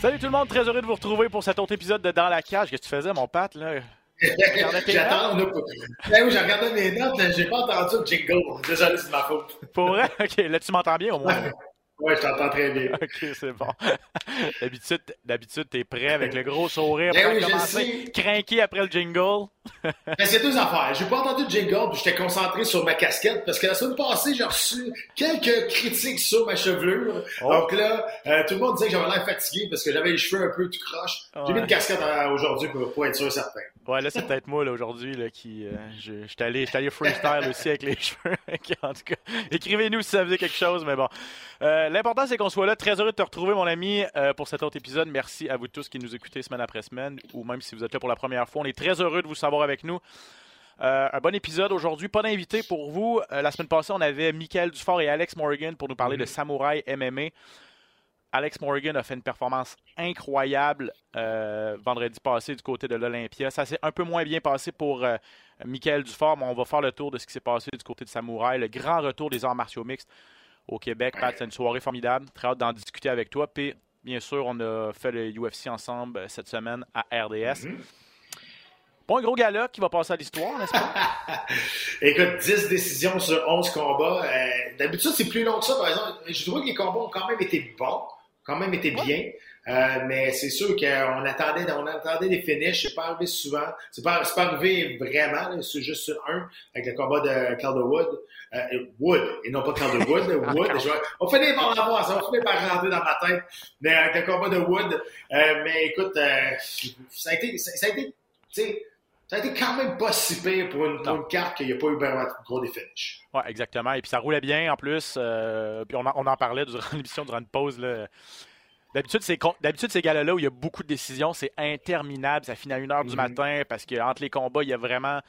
Salut tout le monde, très heureux de vous retrouver pour cet autre épisode de Dans la cage. Qu'est-ce que tu faisais, mon Pat, là? J'attends. Ben oui, j'ai regardé mes notes, mais j'ai pas entendu le jingle. Désolé, c'est ma faute. Pour vrai? OK, là, tu m'entends bien au moins? Oui, je t'entends très bien. OK, c'est bon. D'habitude, d'habitude, t'es prêt avec le gros sourire Ben pour oui, commencer, craquer après le jingle. Ben, c'est deux affaires. J'ai pas entendu jingle, puis j'étais concentré sur ma casquette, parce que la semaine passée, j'ai reçu quelques critiques sur ma chevelure. Oh. Donc là, euh, tout le monde disait que j'avais l'air fatigué parce que j'avais les cheveux un peu tout croche. J'ai Ouais. mis une casquette euh, aujourd'hui pour, pour être sûr certain. Ouais, là, c'est peut-être moi, là, aujourd'hui, là, qui... euh, je suis allé, j'étais allé freestyle aussi avec les cheveux. en tout cas, écrivez-nous si ça faisait quelque chose, mais bon. Euh, L'important, c'est qu'on soit là. Très heureux de te retrouver, mon ami, pour cet autre épisode. Merci à vous tous qui nous écoutez semaine après semaine, ou même si vous êtes là pour la première fois. On est très heureux de vous savoir avec nous. Euh, un bon épisode aujourd'hui. Pas d'invité pour vous. Euh, la semaine passée, on avait Michael Dufort et Alex Morgan pour nous parler de Samouraï MMA. Alex Morgan a fait une performance incroyable euh, vendredi passé du côté de l'Olympia. Ça s'est un peu moins bien passé pour Michael Dufort, mais on va faire le tour de ce qui s'est passé du côté de Samouraï. Le grand retour des arts martiaux mixtes au Québec. Pat, c'est une soirée formidable. Très hâte d'en discuter avec toi. Puis, bien sûr, on a fait le UFC ensemble cette semaine à RDS. Pas un gros gala qui va passer à l'histoire, n'est-ce pas? Écoute, 10 décisions sur 11 combats. Euh, D'habitude, c'est plus long que ça, par exemple. Je trouve que les combats ont quand même été bons, quand même été bien. Euh, mais c'est sûr qu'on attendait, on attendait des finishes. C'est pas arrivé souvent. C'est pas, pas arrivé vraiment. C'est juste sur un avec le combat de Calderwood. Euh, Wood, et non pas Calderwood, Wood. Je on finit par l'avoir, ça va finir par rentrer dans ma tête. Mais avec le combat de Wood. Euh, mais écoute, ça a été, ça, ça a été, tu sais, ça a été quand même pas si pire pour une, pour une carte qu'il n'y a pas eu vraiment gros des finishes. Oui, exactement. Et puis ça roulait bien en plus. euh, puis on en, on en parlait durant l'émission, durant une pause. là. D'habitude, c'est d'habitude ces galas-là où il y a beaucoup de décisions, c'est interminable. Ça finit à 1h du Mhm. matin parce qu'entre les combats, il y a vraiment.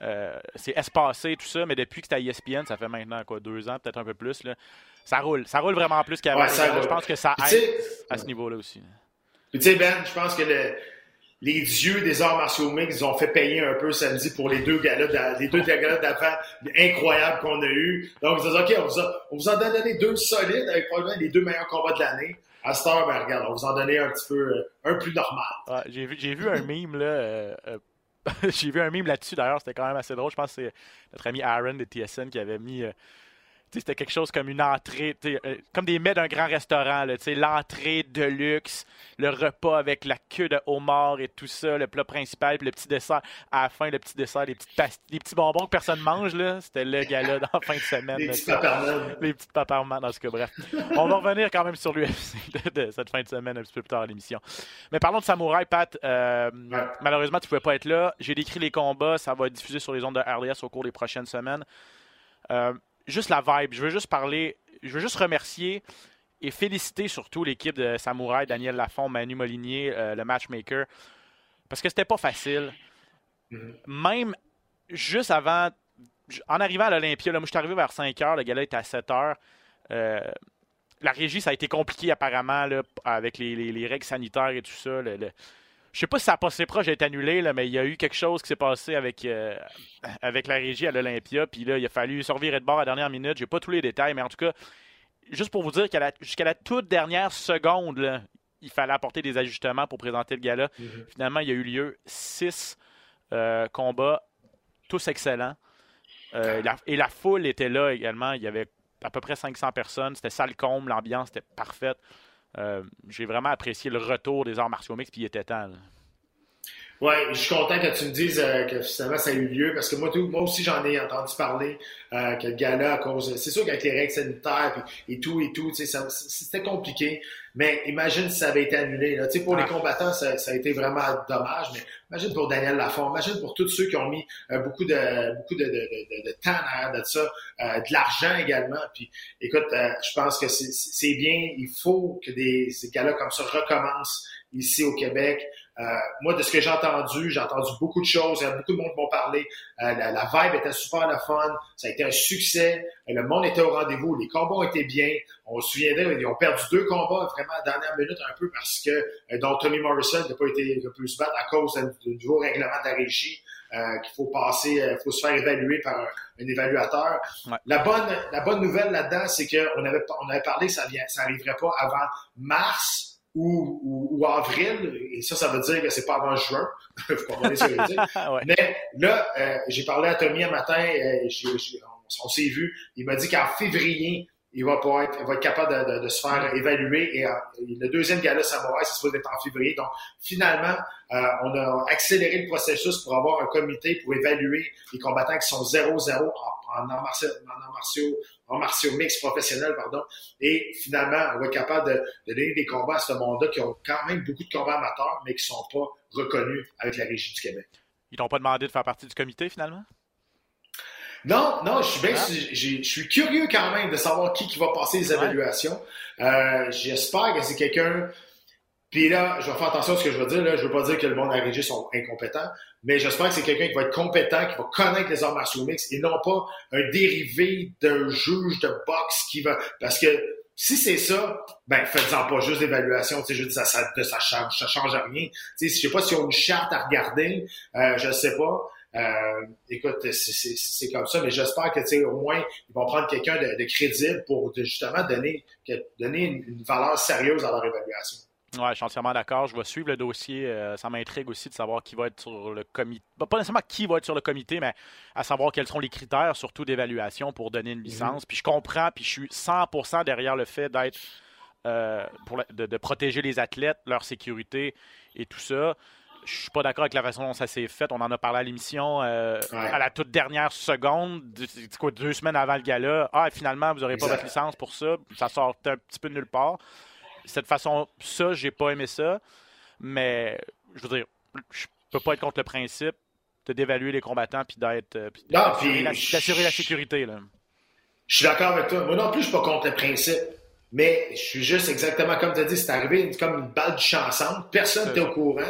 euh, c'est espacé, tout ça. Mais depuis que c'est à ESPN, ça fait maintenant quoi, deux ans, peut-être un peu plus. Là, ça roule. Ça roule vraiment plus qu'avant. Ouais, Je pense que ça aide à ce niveau-là aussi. Puis, tu sais, Ben, je pense que le- les dieux des arts martiaux mixtes ont fait payer un peu samedi pour les deux galas, les deux d'avant incroyables qu'on a eus. Donc, ils ont dit, OK, on vous, en a donné deux solides avec probablement les deux meilleurs combats de l'année. À cette heure, ben, regarde, on vous en donnait un petit peu, euh, un plus normal. J'ai vu, j'ai vu un meme là. euh, euh, j'ai vu un meme là-dessus d'ailleurs, c'était quand même assez drôle. Je pense que c'est notre ami Aaron de TSN qui avait mis. C'était quelque chose comme une entrée, euh, comme des mets d'un grand restaurant, l'entrée de luxe, le repas avec la queue de homard et tout ça, le plat principal, puis le petit dessert. À la fin, le petit dessert, les, petites les petits bonbons que personne mange, là, c'était le gala dans la fin de semaine. Les là, petits. Les petites dans ce cas, bref. On va revenir quand même sur l'UFC de, de cette fin de semaine un petit peu plus tard à l'émission. Mais parlons de Samouraï, Pat. Euh, Ouais. Malheureusement, tu ne pouvais pas être là. J'ai décrit les combats. Ça va être diffusé sur les ondes de RDS au cours des prochaines semaines. Euh, juste la vibe. Je veux juste parler. Je veux juste remercier et féliciter surtout l'équipe de Samouraï, Daniel Lafont, Manu Molinier, euh, le matchmaker. Parce que c'était pas facile. Mhm. Même juste avant. En arrivant à l'Olympia, moi je suis arrivé vers 5 h, le gala était à 7 h. Euh, la régie, ça a été compliqué apparemment là, avec les, les- les règles sanitaires et tout ça. Le, le- Je sais pas si ça a passé proche d'être annulé, là, mais il y a eu quelque chose qui s'est passé avec, euh, avec la régie à l'Olympia. Puis là, il a fallu survivre de bord à la dernière minute. J'ai pas tous les détails, mais en tout cas, juste pour vous dire qu'à la- jusqu'à la toute dernière seconde, là, il fallait apporter des ajustements pour présenter le gala. Finalement, il y a eu lieu six euh, combats, tous excellents. Euh, la- et la foule était là également. Il y avait à peu près 500 personnes. C'était salle comble, l'ambiance était parfaite. Euh, J'ai vraiment apprécié le retour des arts martiaux mixtes, puis il était temps. Ouais, je suis content que tu me dises euh, que finalement ça a eu lieu parce que moi, tout, moi aussi j'en ai entendu parler euh, que le gala à cause, c'est sûr qu'avec les règles sanitaires puis- et tout et tout, tu sais, ça- c'était compliqué. Mais imagine si ça avait été annulé. Là. Tu sais, pour Ah. les combattants, ça, ça a été vraiment dommage. Mais imagine pour Daniel Lafont, imagine pour tous ceux qui ont mis euh, beaucoup de beaucoup de, de, de, de temps derrière de ça, euh, de l'argent également. Puis, écoute, euh, je pense que c'est- c'est bien. Il faut que des ces galas comme ça recommencent ici au Québec. Euh, moi, de ce que j'ai entendu, j'ai entendu beaucoup de choses. euh, Beaucoup de monde m'ont parlé. Euh, la, la vibe était super le fun. Ça a été un succès. Euh, Le monde était au rendez-vous. Les combats été bien. On se souviendrait, ils ont perdu deux combats vraiment à la dernière minute un peu parce que euh, dont Tommy Morrison n'a pas été n'a pu se battre à cause du nouveau règlement de la régie. euh, qu'il faut passer, euh, faut se faire évaluer par un, un évaluateur. Ouais. La bonne, la bonne nouvelle là-dedans, c'est qu'on avait, on avait parlé que ça vient, ça arriverait pas avant mars ou, ou, ou avril, et ça, ça veut dire que c'est pas avant juin. Faut comprendre ce que je veux dire. Ouais. Mais là, euh, j'ai parlé à Tommy un matin, euh, on, on s'est vu. Il m'a dit qu'en février, il va pas être, il va être capable de, de- de se faire évaluer. Et, euh, le deuxième gala Samouraï, c'est supposé être en février. Donc, finalement, euh, on a accéléré le processus pour avoir un comité pour évaluer les combattants qui sont 0-0 en, en en martiaux, en martiaux mixtes professionnels, pardon. Et finalement, on va être capable de, de donner des combats à ce monde-là qui ont quand même beaucoup de combats amateurs, mais qui sont pas reconnus avec la Régie du Québec. Ils t'ont pas demandé de faire partie du comité finalement? Non, non, je suis bien, je suis curieux quand même de savoir qui, qui va passer les évaluations. Euh, J'espère que c'est quelqu'un. Puis là, je vais faire attention à ce que je veux dire. Là. Je veux pas dire que le monde à régie sont incompétents, mais j'espère que c'est quelqu'un qui va être compétent, qui va connaître les arts martiaux mixtes et non pas un dérivé d'un juge de boxe qui va. Parce que si c'est ça, ben faites-en pas juste d'évaluation. Tu sais, je dis ça, ça, ça change, ça change rien. Tu sais, je sais pas s'ils ont une charte à regarder, euh, je sais pas. Euh, écoute, c'est- comme ça, mais j'espère que tu sais, au moins ils vont prendre quelqu'un de, de crédible pour de- justement donner une, une valeur sérieuse à leur évaluation. Ouais, je suis entièrement d'accord. Je vais suivre le dossier. Euh, ça m'intrigue aussi de savoir qui va être sur le comité. Pas nécessairement qui va être sur le comité, mais à savoir quels seront les critères, surtout d'évaluation pour donner une licence. Puis je comprends, puis je suis 100% derrière le fait d'être. euh, de, de protéger les athlètes, leur sécurité et tout ça. Je suis pas d'accord avec la façon dont ça s'est fait. On en a parlé à l'émission euh, Ouais. à la toute dernière seconde, quoi, deux semaines avant le gala. Ah, finalement, vous n'aurez pas votre licence pour ça. Ça sort un petit peu de nulle part cette façon, ça, j'ai pas aimé ça. Mais, je veux dire, je peux pas être contre le principe de d'évaluer les combattants puis d'être. euh, d'assurer la, sécurité. Là. Je suis d'accord avec toi. Moi non plus, je suis pas contre le principe. Mais je suis juste exactement comme tu as dit, c'est arrivé comme une balle de chanson. Personne n'était au courant.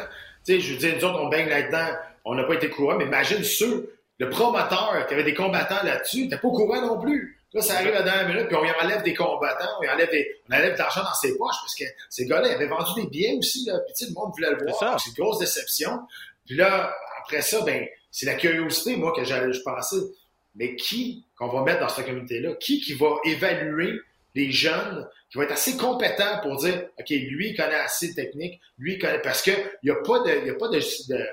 Tu sais, je veux dire, nous autres, on baigne là-dedans. On n'a pas été courant, mais imagine ceux, le promoteur qui avait des combattants là-dessus, n'était pas au courant non plus. Là, ça arrive à la dernière minute, puis on y enlève des combattants, on y enlève, des, on enlève de l'argent dans ses poches, parce que ces gars-là, ils avaient vendu des billets aussi, là, puis tu sais, le monde voulait le voir. C'est une grosse déception. Puis là, après ça, ben, c'est la curiosité, moi, que j'allais, je pensais. Mais qui qu'on va mettre dans cette communauté-là? Qui qui va évaluer les jeunes, qui va être assez compétent pour dire, OK, lui, il connaît assez de technique, lui, il connaît, parce que il n'y a pas de, y a pas de, de-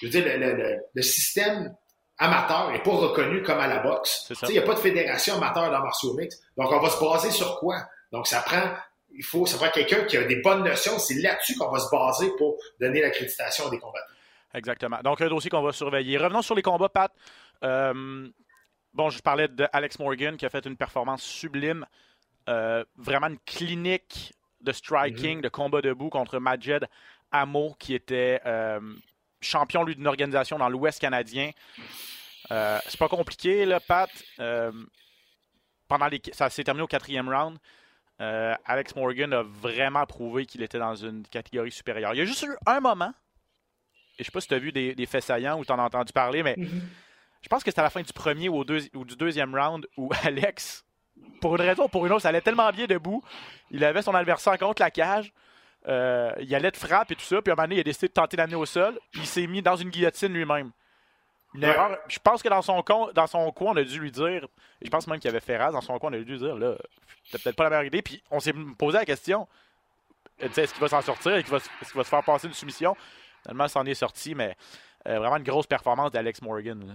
je veux dire, le, le- le- système amateur n'est pas reconnu comme à la boxe. Il n'y a pas de fédération amateur dans martiaux mix. Donc, on va se baser sur quoi? Donc, ça prend, il faut, ça prend quelqu'un qui a des bonnes notions. C'est là-dessus qu'on va se baser pour donner l'accréditation des combattants. Exactement. Donc, un dossier qu'on va surveiller. Revenons sur les combats, Pat. Euh, bon, je parlais d'Alex Morgan qui a fait une performance sublime. Euh, vraiment une clinique de striking, de combat debout contre Majed Amo, qui était euh, champion, lui, d'une organisation dans l'Ouest canadien. Euh, c'est pas compliqué, là, Pat. Pendant les, ça s'est terminé au quatrième round. Alex Morgan a vraiment prouvé qu'il était dans une catégorie supérieure. Il y a juste eu un moment, et je sais pas si tu as vu des, des faits saillants ou tu en as entendu parler, mais je pense que c'était à la fin du premier ou, au deux- ou du deuxième round où Alex, pour une raison ou pour une autre, ça allait tellement bien debout. Il avait son adversaire contre la cage. Euh, il allait de frappe et tout ça. Puis à un moment donné, il a décidé de tenter d'amener au sol. Puis il s'est mis dans une guillotine lui-même. Une Ouais. erreur. Je pense que dans son, con- dans son coin, on a dû lui dire. je pense même qu'il y avait Ferraz dans son coin, on a dû lui dire là, c'était peut-être pas la meilleure idée. Puis on s'est posé la question est-ce qu'il va s'en sortir? Est-ce qu'il va, se- va faire passer une soumission? Finalement, ça en est sorti, mais euh, vraiment une grosse performance d'Alex Morgan. là.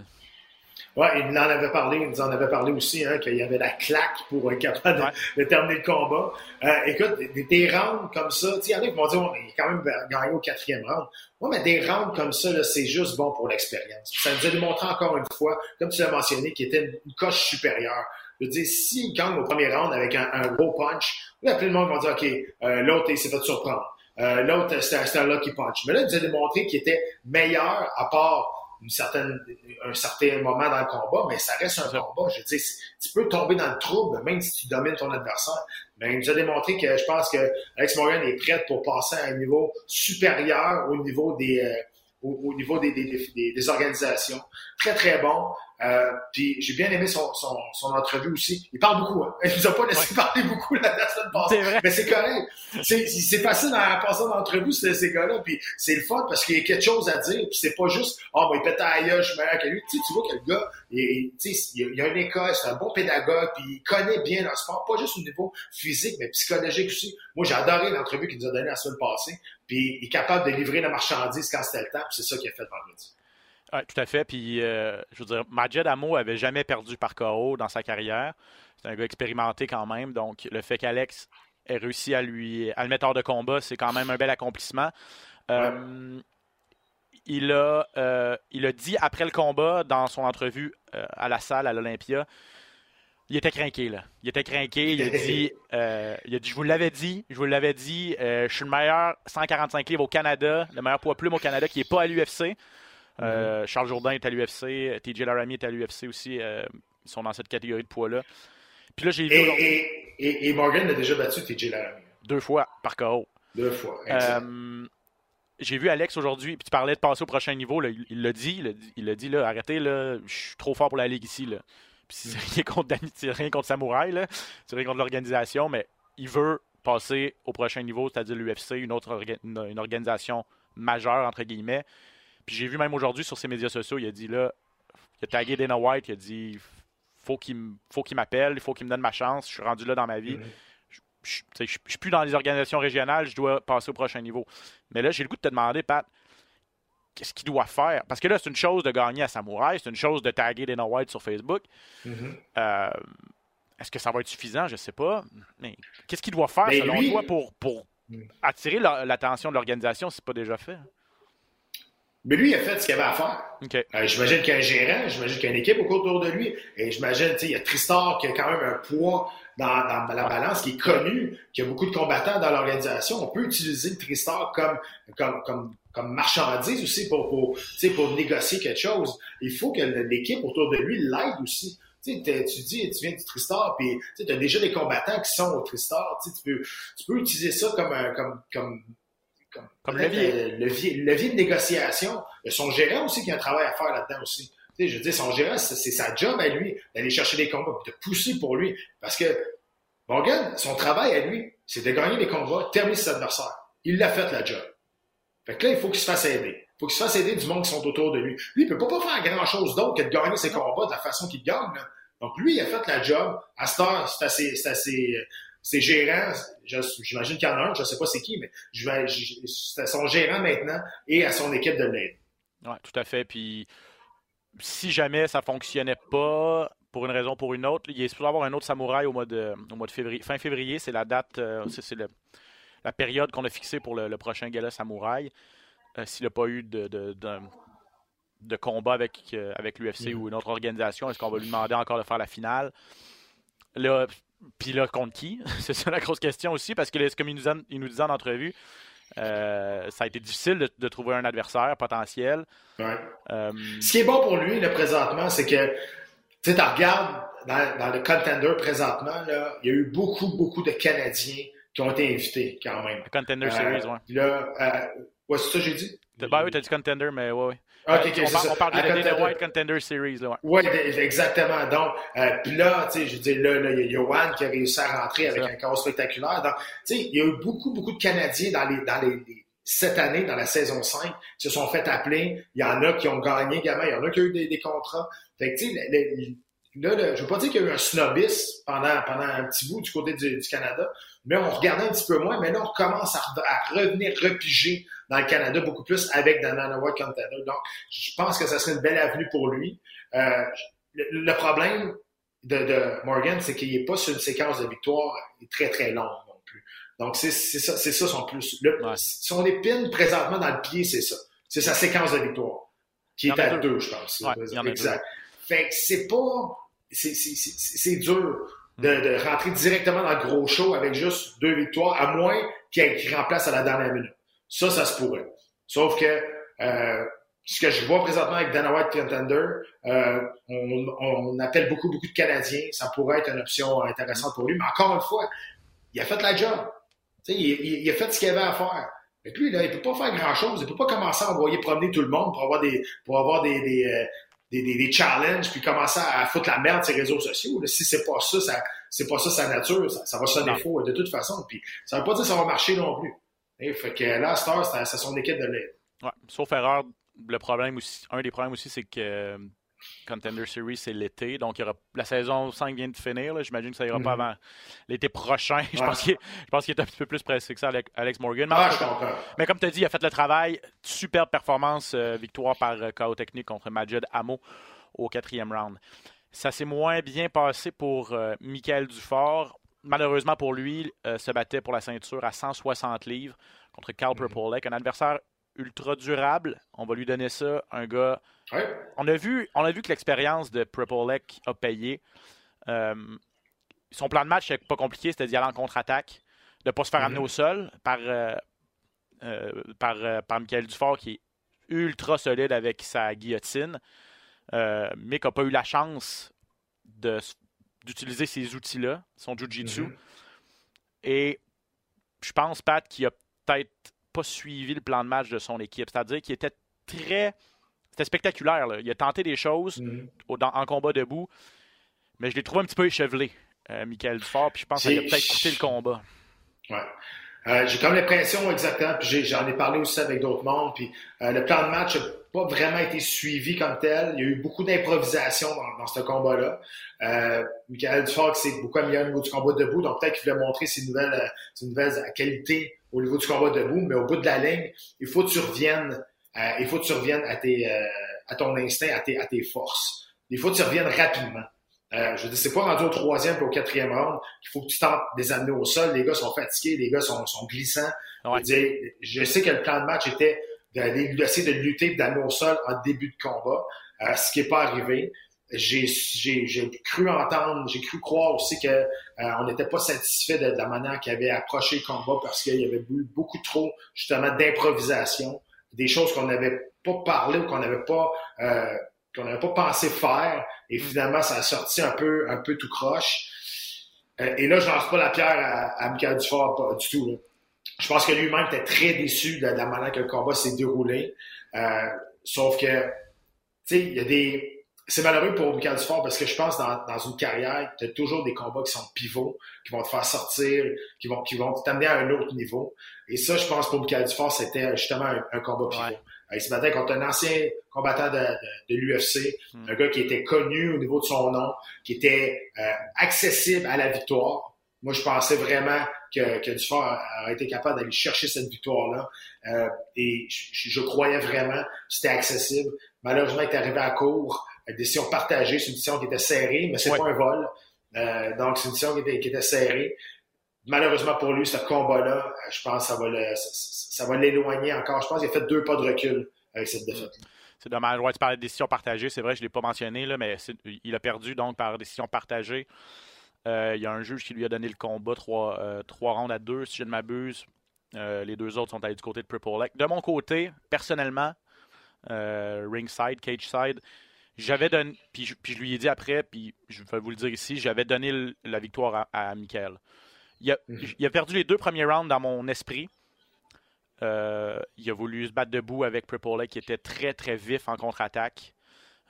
Ouais, il en avait parlé, il nous en avait parlé aussi, hein, qu'il y avait la claque pour être capable de, Ouais. de terminer le combat. Euh, écoute, des, des rounds comme ça, il y en a qui vont dire, mais il a quand même gagné au quatrième round. Ouais, mais des rounds comme ça, là, c'est juste bon pour l'expérience. Ça nous a démontré encore une fois, comme tu l'as mentionné, qu'il était une, coche supérieure. Je veux dire, s'il gagne au premier round avec un, un gros punch, là, tout le monde va dire, OK, euh, l'autre, il s'est fait surprendre. Euh, l'autre, c'était un- c'était un lucky punch. Mais là, il nous a démontré qu'il était meilleur à part une certaine, un certain moment dans le combat, mais ça reste un Ça. combat. Je veux dire, tu peux tomber dans le trouble, même si tu domines ton adversaire. Mais il nous a démontré que je pense que Alex Morgan est prêt pour passer à un niveau supérieur au niveau des, euh, au, au niveau des, des, des, des organisations. Très, très bon. Euh, puis j'ai bien aimé son, son, son entrevue aussi. Il parle beaucoup. Hein. Il nous a pas laissé parler beaucoup la, semaine passée. C'est vrai. Mais c'est correct. C'est, c'est facile à passer dans l'entrevue, ces, ces gars-là. Puis c'est le fun parce qu'il y a quelque chose à dire. Puis c'est pas juste, oh, moi, il pète à gueule, je suis meilleur que lui. Tu vois que le gars, il, il- il a une école, c'est un bon pédagogue, puis il connaît bien le sport, pas juste au niveau physique, mais psychologique aussi. Moi, j'ai adoré l'entrevue qu'il nous a donnée la semaine passée. Puis il est capable de livrer la marchandise quand c'était le temps. C'est ça qu'il a fait vendredi. Ouais, tout à fait. Puis, euh, je veux dire, Majed Amo avait jamais perdu par KO dans sa carrière. C'est un gars expérimenté quand même. Donc, le fait qu'Alex ait réussi à lui à le mettre hors de combat, c'est quand même un bel accomplissement. Euh, il, a, euh, il a dit après le combat, dans son entrevue à la salle, à l'Olympia, il était craqué, là. Il était craqué. Il a dit, euh, il a dit je vous l'avais dit, je vous l'avais dit, euh, je suis le meilleur 145 livres au Canada, le meilleur poids plume au Canada qui n'est pas à l'UFC. Euh, Charles Jourdain est à l'UFC, TJ Laramie est à l'UFC aussi. ils sont dans cette catégorie de poids-là. Puis là, j'ai vu Et, Morgan a déjà battu TJ Laramie. deux fois par KO. Deux fois. J'ai vu Alex aujourd'hui, puis tu parlais de passer au prochain niveau. là, il il l'a dit, il l'a dit, il l'a dit, là, arrêtez, là, je suis trop fort pour la ligue ici. Là. Puis c'est rien contre rien contre Samouraï, c'est rien contre l'organisation, mais il veut passer au prochain niveau, c'est-à-dire l'UFC, une autre orga- une, une organisation majeure, entre guillemets. Puis j'ai vu même aujourd'hui sur ses médias sociaux, il a dit là, il a tagué Dana White, il a dit faut qu'il m- faut qu'il m'appelle, il faut qu'il me donne ma chance, je suis rendu là dans ma vie je je suis plus dans les organisations régionales, je dois passer au prochain niveau. Mais là, j'ai le goût de te demander, Pat, qu'est-ce qu'il doit faire? Parce que là, c'est une chose de gagner à Samouraï, c'est une chose de taguer Dana White sur Facebook. Mhm. Euh, Est-ce que ça va être suffisant? Je sais pas. Mais qu'est-ce qu'il doit faire, Mais selon lui- toi, pour, pour Mhm. attirer la- l'attention de l'organisation si c'est pas déjà fait? Mais lui, il a fait ce qu'il avait à faire. Euh, j'imagine qu'il y a un gérant, j'imagine qu'il y a une équipe autour de lui. Et j'imagine, tu sais, il y a Tristar qui a quand même un poids dans, dans la balance, qui est connu, qui a beaucoup de combattants dans l'organisation. On peut utiliser le Tristar comme, comme, comme, comme marchandise aussi pour, pour, pour négocier quelque chose. Il faut que l'équipe autour de lui l'aide aussi. Tu sais, t'es- tu dis, tu viens du Tristar, puis tu as déjà des combattants qui sont au Tristar. Tu sais, tu peux, tu peux utiliser ça comme un, comme, comme, comme, levier. euh, levier. levier de négociation. Il y a son gérant aussi qui a un travail à faire là-dedans aussi. Je veux dire, son gérant, c'est sa job à lui d'aller chercher des combats, de pousser pour lui. Parce que Morgan, son travail à lui, c'est de gagner des combats, terminer ses adversaires. Il l'a fait, la job. Fait que là, il faut qu'il se fasse aider. Il faut qu'il se fasse aider du monde qui sont autour de lui. Lui, il peut pas, faire grand-chose d'autre que de gagner ses combats de la façon qu'il gagne. Donc, lui, il a fait la job. À cette heure, c'est ses, c'est à ses, gérants. J'imagine qu'il y en a un, je sais pas c'est qui, mais c'est à son gérant maintenant et à son équipe de l'aide. Ouais, tout à fait. Puis si jamais ça fonctionnait pas, pour une raison ou pour une autre, il est supposé avoir un autre samouraï au mois de, au mois de février. Fin février, c'est la date, euh, c'est la période qu'on a fixée pour le, le prochain gala samouraï. Euh, S'il n'a pas eu de, de, de- de combat avec, euh, avec l'UFC ou une autre organisation, est-ce qu'on va lui demander encore de faire la finale? Là, puis là, contre qui? c'est ça la grosse question aussi, parce que là, comme il nous, a- il nous disait en entrevue, euh, ça a été difficile de, de trouver un adversaire potentiel. Ouais. Euh, Ce qui est bon pour lui, là, présentement, c'est que, tu sais, tu regardes dans, dans le contender présentement, là, il y a eu beaucoup, beaucoup de Canadiens qui ont été invités, quand même. le Contender Euh, Series. Là, euh, ouais, c'est ça que j'ai dit? Ben oui, t'as dit Contender, mais ouais, ouais. Euh, c'est on, parle, ça. on parle de la Dana. White Contender Series, là, ouais. Oui, exactement. Donc, euh, puis là, tu sais, je veux dire, là, il y a Johan qui a réussi à rentrer avec ça. un chaos spectaculaire. Donc, tu sais, il y a eu beaucoup, beaucoup de Canadiens dans les, dans les, les- cette année, dans la saison 5, qui se sont fait appeler. Il y en a qui ont gagné également. Il y en a qui ont eu des, des contrats. Fait que, tu sais, là, là, je veux pas dire qu'il y a eu un snobisme pendant, pendant un petit bout du côté du, du Canada, mais on regardait un petit peu moins. Mais là, on commence à, à revenir repiger dans le Canada, beaucoup plus avec Dana White Contender. Donc, je pense que ça serait une belle avenue pour lui. Euh, le, le, problème de, de Morgan, c'est qu'il n'est pas sur une séquence de victoire très, très longue non plus. Donc, c'est ça, c'est ça son plus. Le, Ouais. Son épine présentement dans le pied, c'est ça. C'est sa séquence de victoire. Qui est à deux. deux, je pense. Ouais, exact. Fait que c'est pas. C'est dur de, de rentrer directement dans le gros show avec juste deux victoires, à moins qu'il remplace à la dernière minute. Ça, ça se pourrait. Sauf que euh, ce que je vois présentement avec Dana White Contender, euh, on, on appelle beaucoup, beaucoup de Canadiens. Ça pourrait être une option intéressante pour lui. Mais encore une fois, il a fait la job. Il, il- il a fait ce qu'il avait à faire. Et puis, là, il peut pas faire grand-chose. Il peut pas commencer à envoyer promener tout le monde pour avoir des, pour avoir des, des, euh, des, des- des challenges puis commencer à foutre la merde sur les réseaux sociaux. Là. Si c'est pas ça, ça c'est pas ça sa nature, ça, ça va sonner Non. faux de toute façon. Puis ça veut pas dire que ça va marcher non plus. Et fait que là, Star, c'est son équipe de l'aide. Ouais. Sauf erreur, le problème aussi, un des problèmes aussi, c'est que euh, Contender Series, c'est l'été. Donc, il y aura, la saison 5 vient de finir. J'imagine que ça ira pas Mhm. avant l'été prochain. Je Ouais. pense qu'il je pense qu'il est un petit peu plus pressé que ça, Alex- Alex Morgan. Mais, Ah, mais comme tu as dit, il a fait le travail. Superbe performance. euh, victoire par euh, KO technique contre Majid Amo au quatrième round. Ça s'est moins bien passé pour euh, Michael Dufort. Malheureusement pour lui, euh, se battait pour la ceinture à 160 livres contre Carl Mhm. Propolek, un adversaire ultra durable. On va lui donner ça, un gars. Ouais. On a vu, on a vu que l'expérience de Propolek a payé. Euh, son plan de match c'est pas compliqué, c'était d'y aller en contre-attaque, de ne pas se faire Mhm. amener au sol par euh, euh, par, par Michael Dufort qui est ultra solide avec sa guillotine, mais qui n'a pas eu la chance de s- d'utiliser ces outils-là, son jujitsu. Mhm. Et je pense, Pat, qu'il a peut-être pas suivi le plan de match de son équipe. C'est-à-dire qu'il était très. C'était spectaculaire. là. Il a tenté des choses Mhm. au- dans- en combat debout, mais je l'ai trouvé un petit peu échevelé, euh, Michael Dufort, puis je pense lui a peut-être coûté le combat. Ouais. Euh, j'ai comme l'impression exactement, puis j'en ai parlé aussi avec d'autres mondes, puis euh, le plan de match pas vraiment été suivi comme tel. Il y a eu beaucoup d'improvisation dans, dans ce combat-là. Euh, Michael Dufort s'est beaucoup amélioré au niveau du combat debout, donc peut-être qu'il voulait montrer ses nouvelles, euh, ses nouvelles qualités au niveau du combat debout, mais au bout de la ligne, il faut que tu reviennes, euh, il faut que tu reviennes à, tes, euh, à ton instinct, à tes, à tes forces. Il faut que tu reviennes rapidement. Euh, je veux dire, c'est pas rendu au troisième et au quatrième round qu'il faut que tu tentes de les amener au sol. Les gars sont fatigués, les gars sont, sont glissants. Je, veux Ouais. dire, je sais que le plan de match était d'essayer de lutter d'amener au sol en début de combat, euh, ce qui n'est pas arrivé. J'ai, j'ai, j'ai cru entendre, j'ai cru croire aussi que euh, on n'était pas satisfait de, de la manière qu'il avait approché le combat parce qu'il y avait eu beaucoup trop justement d'improvisation, des choses qu'on n'avait pas parlé ou qu'on n'avait pas euh, qu'on n'avait pas pensé faire et finalement ça a sorti un peu un peu tout croche. Euh, et là, je lance pas la pierre à, à Michael Dufort pas du tout. là. Je pense que lui-même était très déçu de, de la manière que le combat s'est déroulé. Euh, sauf que, tu sais, il y a des. C'est malheureux pour Michael Dufort parce que je pense dans, dans une carrière, tu as toujours des combats qui sont pivots, qui vont te faire sortir, qui vont, qui vont t'amener à un autre niveau. Et ça, je pense pour Michael Dufort, c'était justement un, un combat pivot. Ouais. Euh, Il se battait contre un ancien combattant de, de, de l'UFC, Hmm. un gars qui était connu au niveau de son nom, qui était euh, accessible à la victoire. Moi, je pensais vraiment que, que Dufort aurait été capable d'aller chercher cette victoire-là. Euh, et je, je croyais vraiment que c'était accessible. Malheureusement, il est arrivé à court. Une décision partagée, c'est une décision qui était serrée, mais c'est Ouais. pas un vol. Euh, donc, c'est une décision qui était, qui était serrée. Malheureusement pour lui, ce combat-là, euh, je pense que ça va le, ça, ça va l'éloigner encore. Je pense qu'il a fait deux pas de recul avec cette défaite. C'est dommage. Ouais, tu parlais de décision partagée. C'est vrai, je ne l'ai pas mentionné, là, mais il a perdu donc par décision partagée. Euh, il y a un juge qui lui a donné le combat trois, euh, trois rounds à deux, si je ne m'abuse. Euh, les deux autres sont allés du côté de Lake. De mon côté, personnellement, euh, ringside, cage side, j'avais donné, puis je, puis je lui ai dit après, puis je vais vous le dire ici, j'avais donné le- la victoire à, à Michael. Il a, Mhm. il a perdu les deux premiers rounds dans mon esprit. Euh, il a voulu se battre debout avec Pripolek qui était très très vif en contre-attaque.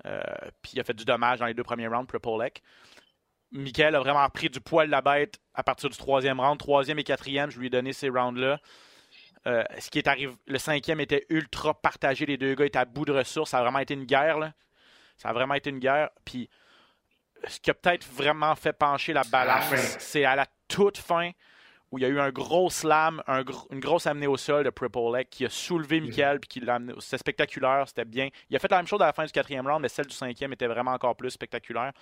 Euh, puis il a fait du dommage dans les deux premiers rounds, Pripolek. Michael a vraiment pris du poil de la bête à partir du troisième round. Troisième et quatrième, je lui ai donné ces rounds-là. Euh, ce qui est arrivé, le cinquième était ultra partagé. Les deux gars étaient à bout de ressources. Ça a vraiment été une guerre. Là. Ça a vraiment été une guerre. Puis ce qui a peut-être vraiment fait pencher la balance, fin. c'est à la toute fin où il y a eu un gros slam, une grosse amenée au sol de Pripolek qui a soulevé mhm. Michael puis qui l'a amené. C'était spectaculaire, c'était bien. Il a fait la même chose à la fin du quatrième round, mais celle du cinquième était vraiment encore plus spectaculaire.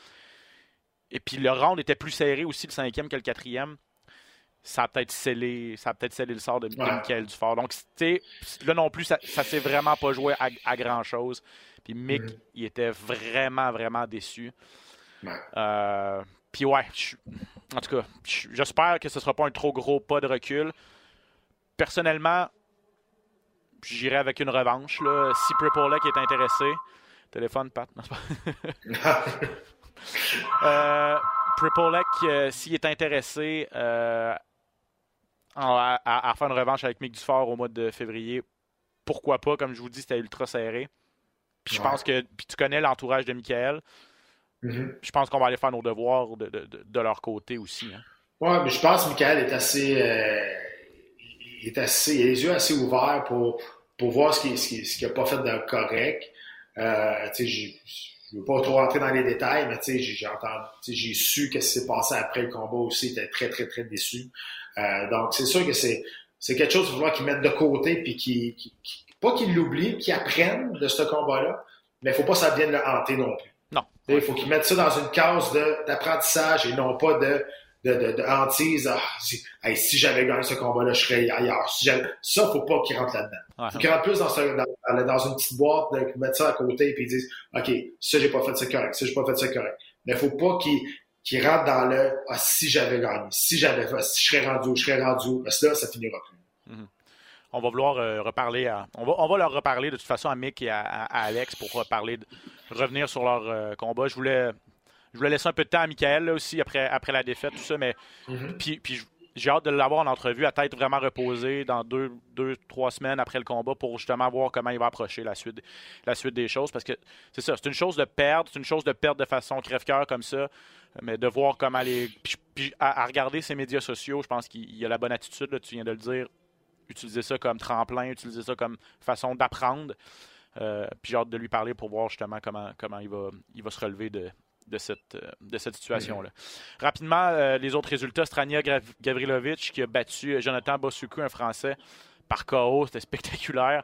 Et puis le round était plus serré aussi le cinquième que le quatrième. Ça a peut-être scellé, ça peut-être scellé le sort de, Michael Dufort. Donc, là non plus, ça, ça s'est vraiment pas joué à, grand chose. Puis Mick, il était vraiment, vraiment déçu. Euh, puis ouais, en tout cas, j'espère que ce ne sera pas un trop gros pas de recul. Personnellement, j'irai avec une revanche. Là. Si Pripolek est intéressé, téléphone, Pat. Non, euh, euh, s'il est intéressé euh, à, faire une revanche avec Mick Dufort au mois de février, pourquoi pas? Comme je vous dis, c'était ultra serré. Puis je pense que puis tu connais l'entourage de Michael. Mhm. Je pense qu'on va aller faire nos devoirs de, de, de leur côté aussi. Hein. Oui, mais je pense que Michael est assez, euh, il est assez, il a les yeux assez ouverts pour, pour voir ce qu'il n'a pas fait de correct. Euh, je ne veux pas trop rentrer dans les détails, mais j'ai entendu, j'ai su que ce qui s'est passé après le combat aussi. Il était très, très, très déçu. Euh, donc, c'est sûr que c'est, c'est quelque chose qu'il faut qu'il mette de côté puis qui, pas qu'il l'oublie, qu'il apprenne de ce combat-là, mais il faut pas que ça vienne le hanter non plus. Il faut qu'il mette ça dans une case d'apprentissage et non pas de, de, de, de hantise. Ah, si, j'avais gagné ce combat-là, je serais ailleurs. Si ça, faut pas qu'il rentre là-dedans. Il faut qu'il rentre plus dans, dans, dans, une petite boîte, de, mettre ça à côté et puis dire OK, ça, j'ai pas fait ça correct, ça, j'ai pas fait ça correct. Mais il faut pas qu'il qu'il rentre dans le Ah, si j'avais gagné, si j'avais fait, si je serais rendu, je serais rendu, parce que là, ça finira plus. Mm-hmm. On va vouloir euh, reparler à. On va, on va leur reparler de toute façon à Mick et à, Alex pour reparler de, revenir sur leur euh, combat. Je voulais, je voulais laisser un peu de temps à Michael là, aussi après, après la défaite, tout ça, mais mm-hmm. puis, puis j'ai hâte de l'avoir en entrevue à tête vraiment reposée dans deux, deux, trois semaines après le combat pour justement voir comment il va approcher la suite, la suite des choses. Parce que c'est ça, c'est une chose de perdre, c'est une chose de perdre de façon crève-cœur comme ça, mais de voir comment les. Puis, à, regarder ses médias sociaux, je pense qu'il y a la bonne attitude, là, tu viens de le dire. Utiliser ça comme tremplin, utiliser ça comme façon d'apprendre. Euh, puis j'ai hâte de lui parler pour voir justement comment, comment il, va, il va se relever de, de cette, euh, de cette situation-là. Rapidement, euh, les autres résultats, Strania Gavrilovic qui a battu Jonathan Bosuku, un Français, par KO. C'était spectaculaire.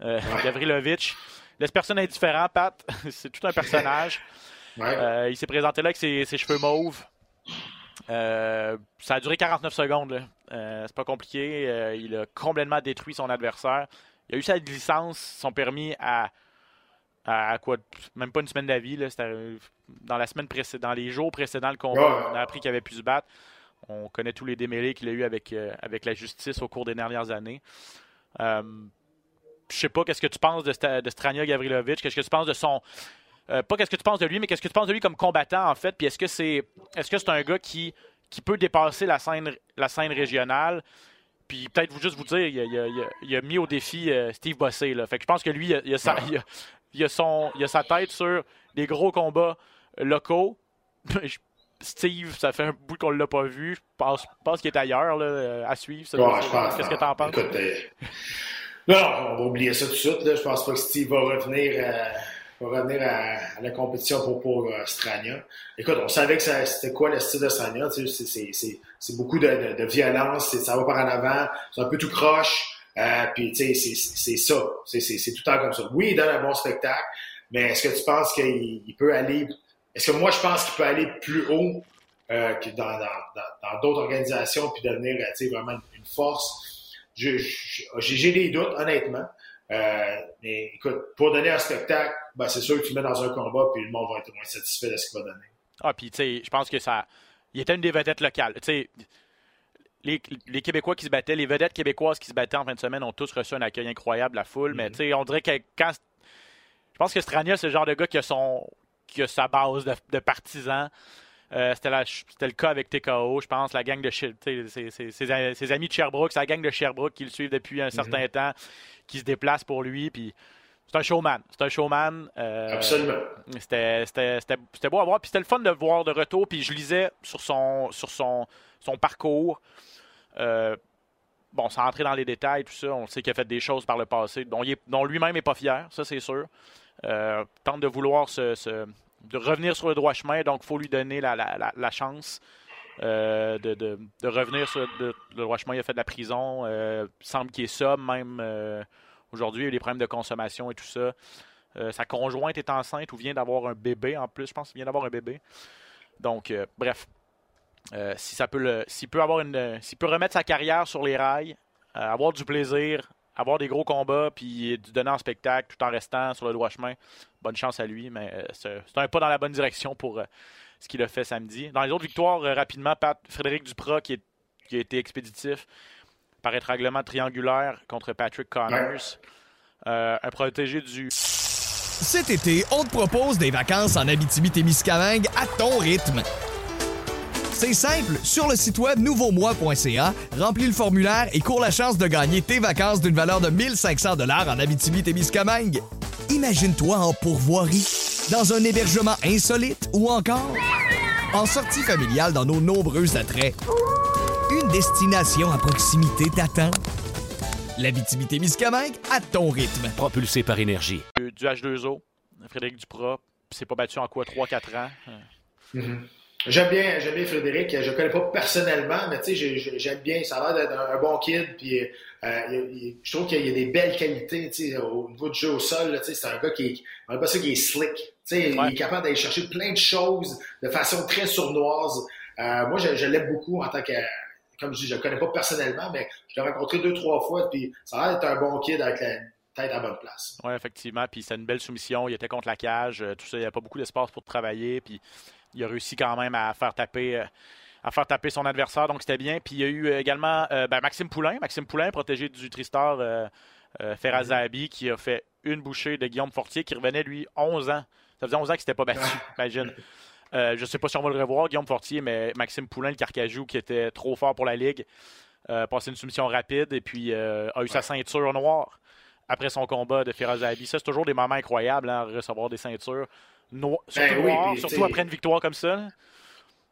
Gavrilovic laisse personne indifférent, Pat. C'est tout un personnage. il s'est présenté là avec ses, cheveux mauves. ça a duré 49 secondes. c'est pas compliqué. il a complètement détruit son adversaire. Il a eu sa licence, son permis à, à, quoi Même pas une semaine d'avis. Dans la semaine précédente, dans les jours précédents, le combat, on a appris qu'il avait pu se battre. On connaît tous les démêlés qu'il a eu avec, euh, avec la justice au cours des dernières années. Euh, je sais pas qu'est-ce que tu penses de, de Strania Gavrilovic, qu'est-ce que tu penses de son euh, pas qu'est-ce que tu penses de lui, mais qu'est-ce que tu penses de lui comme combattant en fait, puis est-ce que c'est est-ce que c'est un gars qui qui peut dépasser la scène la scène régionale? Puis peut-être vous juste vous dire, il a, mis au défi euh, Steve Bossé. Là. Fait que je pense que lui, il a, sa, son, il a sa tête sur les gros combats locaux. Steve, ça fait un bout qu'on ne l'a pas vu. Je pense, pense qu'il est ailleurs là, à suivre. Qu'est-ce que tu en penses? Euh, non, on va oublier ça tout de suite. Là. Je pense pas que Steve va revenir. Euh, va revenir à, la compétition pour, pour euh, Strania. Écoute, on savait que c'était quoi le style de Strania. C'est beaucoup de, de, de violence, ça va par en avant, c'est un peu tout croche. Euh, puis, tu sais, c'est ça. C'est tout le temps comme ça. Oui, il donne un bon spectacle, mais est-ce que tu penses qu'il peut aller... Est-ce que moi, je pense qu'il peut aller plus haut euh, que dans d'autres dans, organisations puis devenir, sais, vraiment une force? J'ai des doutes, honnêtement. Euh, mais écoute, pour donner un spectacle, ben, c'est sûr que tu mets dans un combat, puis le monde va être moins satisfait de ce qu'il va donner. Ah, puis tu sais, je pense que ça. Il était une des vedettes locales. Tu sais, les, les, Québécois qui se battaient, les vedettes québécoises qui se battaient en fin de semaine ont tous reçu un accueil incroyable, la foule. Mais mm-hmm. tu sais, on dirait que quand. Je pense que Strania, c'est le genre de gars qui a, son, qui a sa base de, de partisans. Euh, c'était, le cas avec TKO, je pense, la gang de ses, ses, amis de Sherbrooke, c'est la gang de Sherbrooke qui le suivent depuis un certain mm-hmm. temps, qui se déplacent pour lui. Puis c'est un showman. C'est un showman. Euh, Absolument. C'était beau à voir. Puis c'était le fun de le voir de retour. Puis je lisais sur son, sur son, son parcours. Euh, bon, sans entrer dans les détails, tout ça, on sait qu'il a fait des choses par le passé dont, dont lui-même n'est pas fier, ça c'est sûr. Tente de vouloir se, de revenir sur le droit chemin, donc il faut lui donner la, chance. euh, de, de, revenir sur le roi chemin. Il a fait de la prison. Euh, semble qu'il est ça, même euh, aujourd'hui. Des problèmes de consommation et tout ça. Euh, sa conjointe est enceinte ou vient d'avoir un bébé en plus. Je pense qu'il vient d'avoir un bébé. Donc, euh, bref. Euh, si ça peut le, s'il peut avoir une, s'il peut remettre sa carrière sur les rails, euh, avoir du plaisir, avoir des gros combats, puis du donner en spectacle tout en restant sur le droit chemin, bonne chance à lui. Mais euh, c'est, un pas dans la bonne direction pour euh, ce qu'il a fait samedi. Dans les autres victoires, euh, rapidement, Pat, Frédéric Duprat qui, a été expéditif par étranglement triangulaire contre Patrick Connors. Un protégé du Cet été, on te propose des vacances en Abitibi-Témiscamingue à ton rythme. C'est simple, sur le site web nouveaumois.ca, remplis le formulaire et cours la chance de gagner tes vacances d'une valeur de 1500 dollars en Abitibi-Témiscamingue. Imagine-toi en pourvoirie, dans un hébergement insolite ou encore en sortie familiale dans nos nombreux attraits. Une destination à proximité t'attend. L'Abitibi-Témiscamingue à ton rythme. Propulsé par énergie. du H2O, Frédéric Duprat. Puis s'est pas battu en quoi 3-4 ans? Euh, J'aime bien, j'aime bien Frédéric. Je le connais pas personnellement, mais tu sais, j'ai- j'ai- j'aime bien. Ça a l'air d'être un, bon kid. Puis, euh, il- je trouve qu'il y a des belles qualités, tu sais, au niveau du jeu au sol. là, Tu sais, c'est un gars qui est, on va pas ça qui est slick. Tu sais, Ouais. il est capable d'aller chercher plein de choses de façon très sournoise. Euh, moi, je, je l'aime beaucoup en tant que, comme je dis, je le connais pas personnellement, mais je l'ai rencontré deux, trois fois. Puis, ça a l'air d'être un bon kid avec la tête à la bonne place. Oui, effectivement. Puis c'était une belle soumission. Il était contre la cage. euh, tout ça. Il n'y avait pas beaucoup d'espace pour travailler. Puis il a réussi quand même à faire taper. euh, à faire taper son adversaire, donc c'était bien. Puis il y a eu euh, également euh, ben, Maxime Poulain, Maxime Poulain, protégé du Tristar Ferrazabi, qui a fait une bouchée de Guillaume Fortier, qui revenait lui 11 ans. Ça faisait 11 ans qu'il s'était pas battu, imagine. Euh, je ne sais pas si on va le revoir, Guillaume Fortier, mais Maxime Poulain, le Carcajou, qui était trop fort pour la Ligue, euh, passé une soumission rapide et puis euh, a eu sa ceinture noire après son combat de Ferazabi. Ça, c'est toujours des moments incroyables, hein, recevoir des ceintures no- surtout Ben oui, noires, puis, surtout tu sais- après une victoire comme ça. là.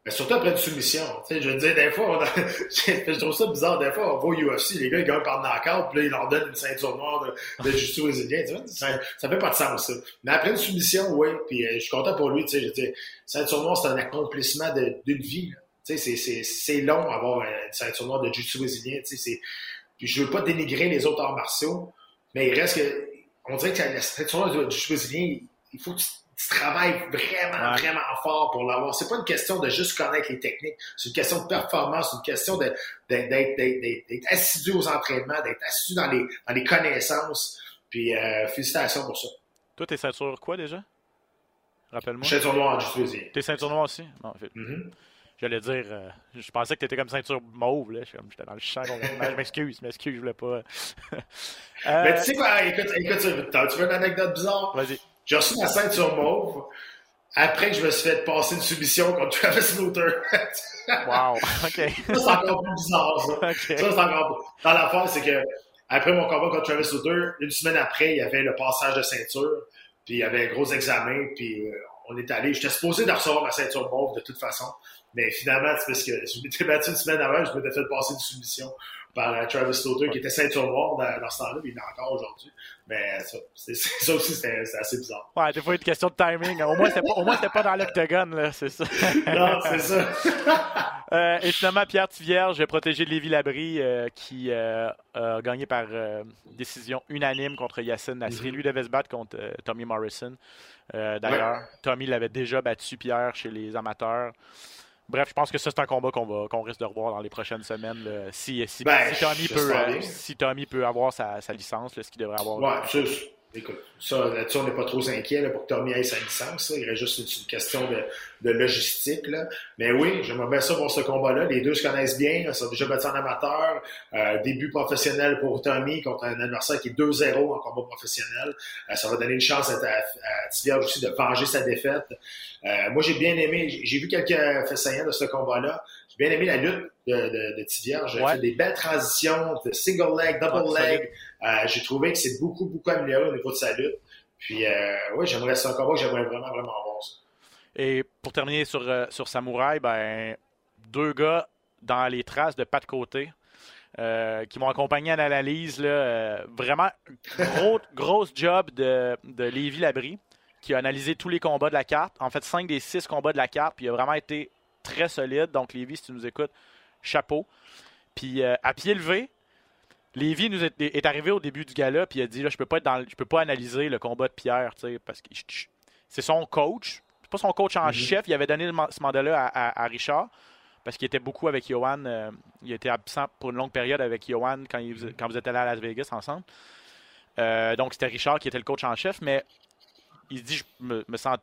Mais surtout après une soumission. Je veux dire, des fois, on a- je trouve ça bizarre. Des fois, on au UFC, les gars, ils gagnent par knockout, puis là, ils leur donnent une ceinture noire de, de jiu-jitsu brésilien. Ça, ça fait pas de sens, ça. Mais après une soumission, oui, puis euh, je suis content pour lui. Tu sais, je veux dire, ceinture noire, c'est un accomplissement d'une vie. c'est- long avoir une ceinture noire de jiu-jitsu brésilien. Puis je veux pas dénigrer les autres arts martiaux, mais il reste que... On dirait que la ceinture noire de jiu-jitsu brésilien, il faut que tu tu travailles vraiment, Ouais. vraiment fort pour l'avoir. C'est pas une question de juste connaître les techniques. C'est une question de performance, c'est une question d'être assidu aux entraînements, d'être assidu dans les, dans les connaissances. Puis euh, félicitations pour ça. Toi, t'es ceinture quoi déjà? Rappelle-moi. Ceinture noire jiu-jitsu brésilien. T'es ceinture noire aussi? Non, en fait, Mhm. J'allais dire, euh, je pensais que t'étais comme ceinture mauve. là. Je suis comme- J'étais dans le champ. je m'excuse, je m'excuse, je voulais pas. Euh, Mais tu sais quoi, écoute, écoute, tu veux une anecdote bizarre? Vas-y. J'ai reçu ma ceinture mauve après que je me suis fait passer une submission contre Travis Luther. Wow. OK. ça, c'est encore plus bizarre, ça. OK. Ça, c'est encore. Dans l'affaire, c'est que après mon combat contre Travis Luther, une semaine après, il y avait le passage de ceinture, puis il y avait un gros examen, puis euh, on est allé. J'étais supposé de recevoir ma ceinture mauve de toute façon, mais finalement, c'est parce que je m'étais battu une semaine avant, je m'étais fait passer une soumission par Travis Luther, qui était ceinture noire dans, dans ce temps-là, puis il est encore aujourd'hui. Mais ça, c'est- c'est- ça aussi, c'est assez bizarre. Ouais, des fois, il y a une question de timing. Au moins, c'était pas, au moins, c'était pas dans l'octogone, là, c'est ça. Non, c'est ça. Euh, et finalement, Pierre Tivierge, protégé de Lévi Labrie, euh, qui euh, a gagné par décision unanime contre Yacine Nasri. Lui devait se battre contre Tommy Morrison. D'ailleurs, Tommy l'avait déjà battu, Pierre, chez les amateurs. Bref, je pense que ça, c'est un combat qu'on va qu'on risque de revoir dans les prochaines semaines. là. Si, si, Ben, si Tommy peut, euh, si Tommy peut avoir sa, sa licence, là, ce qu'il devrait avoir. Ouais, écoute, ça, là-dessus, on n'est pas trop inquiet là, pour que Tommy ait sa licence. là. Il reste juste une, une question de, de logistique. Là. Mais oui, j'aimerais bien ça pour ce combat-là. Les deux se connaissent bien. Ils sont déjà battus en amateur. Euh, début professionnel pour Tommy contre un adversaire qui est 2-0 en combat professionnel. Euh, ça va donner une chance à, à, aussi de venger sa défaite. Euh, moi, j'ai bien aimé, j'ai vu quelques faits saillants de ce combat-là. J'ai bien aimé la lutte de, de, de Tivierge. Ouais. fait des belles transitions, de single leg, double leg. Euh, j'ai trouvé que c'est beaucoup, beaucoup amélioré au niveau de sa lutte. Puis, euh, oui, j'aimerais, combat que j'aimerais vraiment, vraiment voir. ça. Et pour terminer sur, euh, sur Samouraï, ben, deux gars dans les traces de pas de côté euh, qui m'ont accompagné à l'analyse. euh, vraiment, gros, grosse job de, de Lévi Labrie qui a analysé tous les combats de la carte. En fait, cinq des six combats de la carte, puis il a vraiment été très solide. Donc, Lévi, si tu nous écoutes, chapeau. Puis, euh, à pied levé, Lévi nous est, est arrivé au début du gala, puis il a dit là, je peux pas être dans, le- je peux pas analyser le combat de Pierre, tu sais, parce que c'est son coach. C'est pas son coach en chef. Il avait donné ce mandat-là à, à- à Richard parce qu'il était beaucoup avec Johan. euh, il était absent pour une longue période avec Johan quand, il- quand vous étiez allés à Las Vegas ensemble. Euh, donc, c'était Richard qui était le coach en chef, mais il dit Je me, me sens,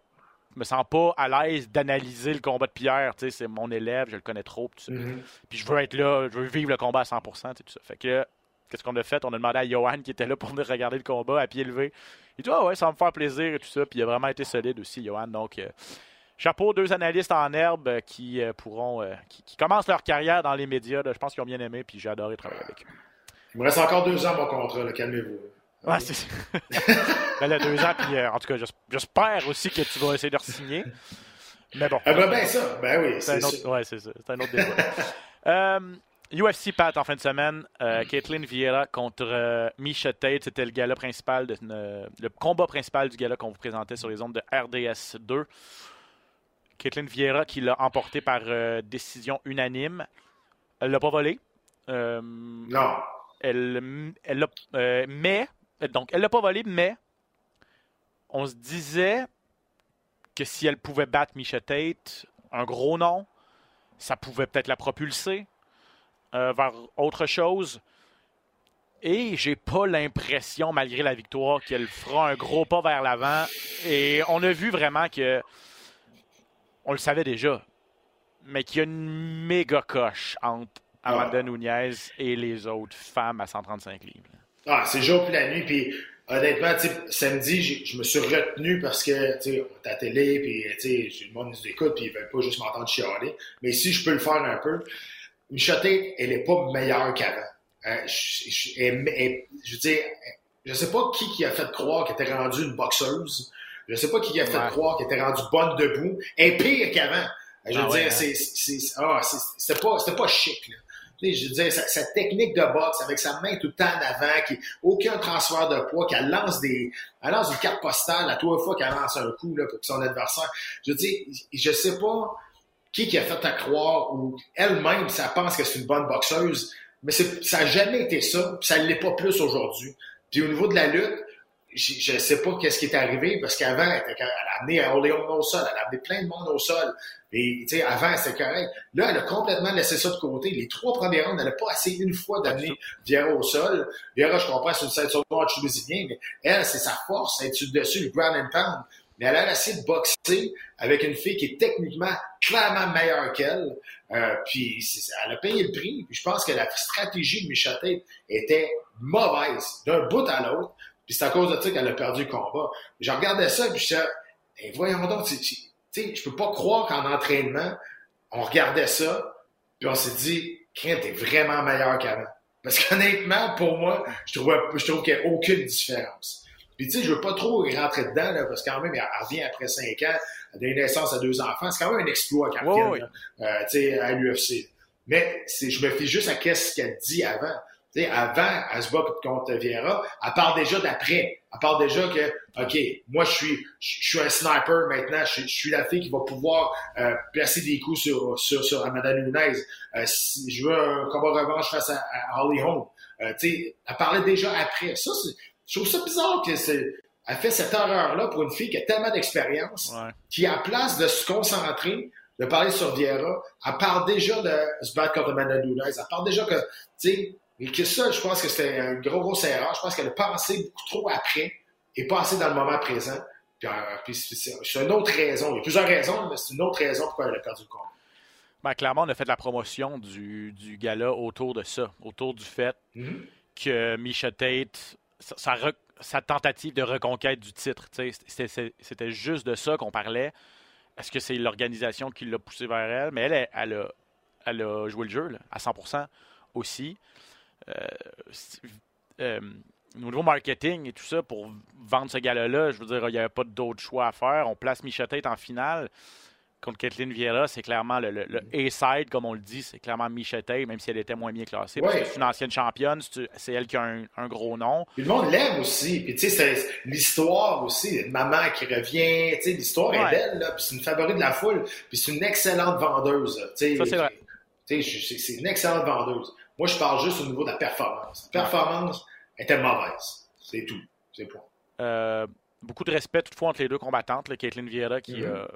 me sens pas à l'aise d'analyser le combat de Pierre. Tu sais, C'est mon élève, je le connais trop. Mhm. Puis je veux être là, je veux vivre le combat à 100%. tu sais, Tout ça. Fait que qu'est-ce qu'on a fait On a demandé à Johan qui était là pour venir regarder le combat à pied levé. Il dit Ah ouais, ça va me faire plaisir et tout ça. Puis il a vraiment été solide aussi, Johan. Donc, euh, chapeau, deux analystes en herbe euh, qui euh, pourront, euh, qui, qui commencent leur carrière dans les médias. là. Je pense qu'ils ont bien aimé, puis j'ai adoré travailler avec eux. Il me reste encore deux ans, mon contrat, calmez-vous. Ouais, c'est ben, là, deux ans, puis en tout cas, j'es- j'espère aussi que tu vas essayer de re-signer. Mais bon. Ah ben, ben ça, ben oui, C'est ça. autre, ouais, c'est ça. C'est un autre débat. UFC Pat en fin de semaine. Euh, Caitlin Vieira contre euh, Misha Tate. C'était le gala principal, de, euh, le combat principal du gala qu'on vous présentait sur les ondes de RDS 2. Caitlin Vieira qui l'a emporté par euh, décision unanime. Elle l'a pas volé. Non. elle, elle l'a- mais, donc, elle l'a pas volé, mais on se disait que si elle pouvait battre Misha Tate, un gros nom, ça pouvait peut-être la propulser euh, vers autre chose. Et j'ai pas l'impression, malgré la victoire, qu'elle fera un gros pas vers l'avant. Et on a vu vraiment que, on le savait déjà, mais qu'il y a une méga coche entre Amanda Nunez et les autres femmes à 135 livres. Ah, c'est jour puis la nuit. Puis honnêtement, samedi, je me suis retenu parce que, tu sais, télé, puis, tu sais, le monde nous écoute, puis ils veulent pas juste m'entendre chialer. Mais si je peux le faire un peu, Micha Tate, elle est pas meilleure qu'avant. Euh, je, je- elle- elle- je veux dire, je sais pas qui qui a fait croire qu'elle était rendue une boxeuse. Je sais pas qui qui a fait Ouais. croire qu'elle était rendue bonne debout. Elle est pire qu'avant. Je veux Ah dire, c'est, ah, c'était pas, c'était pas chic, là. Tu sais, je veux dire, sa, sa technique de boxe avec sa main tout le temps en avant, qui aucun transfert de poids, qu'elle lance des, elle lance une carte postale à trois fois qu'elle lance un coup là, pour son adversaire. Je veux dire, je sais pas qui qui a fait à croire ou elle-même, ça pense que c'est une bonne boxeuse, mais c'est, ça a jamais été ça, puis ça l'est pas plus aujourd'hui. Puis au niveau de la lutte, je, je sais pas qu'est-ce qui est arrivé parce qu'avant, elle, était- elle a amené Orléans au sol, elle a amené plein de monde au sol. Et tu sais, avant, c'était correct. Là, elle a complètement laissé ça de côté. Les trois premières rounds, elle n'a pas essayé une fois d'amener Vieira au sol. Vieira, je comprends, c'est une ceinture noire tunisienne, mais elle, c'est sa force, elle est dessus, le ground and pound. Mais elle a essayé de boxer avec une fille qui est techniquement clairement meilleure qu'elle. Euh, puis elle a payé le prix. Puis je pense que la stratégie de Micha Tate était mauvaise d'un bout à l'autre. Puis c'est à cause de ça qu'elle a perdu le combat. Je regardais ça, puis je disais, Eh, voyons donc, tu sais, je peux pas croire qu'en entraînement, on regardait ça, puis on s'est dit, Crème, t'es vraiment meilleur qu'avant. Parce qu'honnêtement, pour moi, je trouve, je trouve qu'il n'y a aucune différence. Puis tu sais, je veux pas trop rentrer dedans, là, parce que quand même, elle revient après cinq ans, elle naissance à deux enfants. C'est quand même un exploit Ouais, revienne, là, euh, tu sais, à l'UFC. Mais je me fie juste à qu'est-ce qu'elle dit avant. Tu sais, avant, elle se bat contre Vieira, elle parle déjà d'après. Elle parle déjà que, OK, moi, je suis, je suis un sniper maintenant. Je, je suis la fille qui va pouvoir euh, placer des coups sur, sur, sur Amanda Nunes. Euh, si je veux un combat revanche face à, à Holly Holm. Euh, tu sais, elle parlait déjà après. Ça, c'est, je trouve ça bizarre que c'est, elle fait cette erreur-là pour une fille qui a tellement d'expérience Ouais. qui, à place de se concentrer, de parler sur Vieira, elle parle déjà de se battre contre Amanda Nunes. Elle parle déjà que, tu sais, et que ça, je pense que c'était une grosse, grosse erreur. Je pense qu'elle a pensé beaucoup trop après et pas assez dans le moment présent. Puis, euh, puis c'est, une autre raison. Il y a plusieurs raisons, mais c'est une autre raison pourquoi elle a perdu le combat. Ben, clairement, on a fait la promotion du, du gala autour de ça, autour du fait Mhm. que Misha Tate, sa, tentative de reconquête du titre, c'était- juste de ça qu'on parlait. Est-ce que c'est l'organisation qui l'a poussé vers elle? Mais elle, elle, a, elle a joué le jeu là, à 100% aussi. Euh, euh, marketing et tout ça, pour vendre ce gala-là, je veux dire, il n'y avait pas d'autre choix à faire. On place Misha Tate en finale. Contre Kathleen Vieira, c'est clairement le, le, A-side, comme on le dit, c'est clairement Michette, même si elle était moins bien classée. C'est une ancienne championne, c'est elle qui a un, gros nom. Puis le monde l'aime aussi. Puis tu sais, l'histoire aussi, maman qui revient, tu sais, l'histoire est belle, là. Puis c'est une favorite de la foule. Puis c'est une excellente vendeuse. Ça, c'est vrai. C'est une excellente vendeuse. Moi, je parle juste au niveau de la performance. La performance était mauvaise. C'est tout. C'est point. Euh, beaucoup de respect toutefois entre les deux combattantes, là, Caitlin Vieira qui. Mm-hmm. Euh,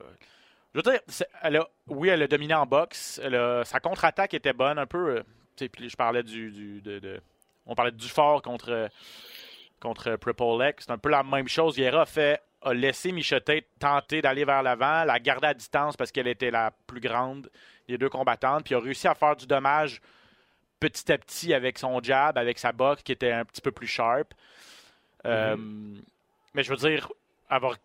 je veux dire, elle a, oui, elle a dominé en boxe. sa contre-attaque était bonne, un peu. Euh, puis je parlais du, de, on parlait du fort contre contre Prepolek. C'est un peu la même chose. Vieira a fait a laissé Michotet tenter d'aller vers l'avant, la garder à distance parce qu'elle était la plus grande des deux combattantes, puis a réussi à faire du dommage petit à petit avec son jab, avec sa boxe qui était un petit peu plus sharp. Euh, mm-hmm. Mais je veux dire, avoir.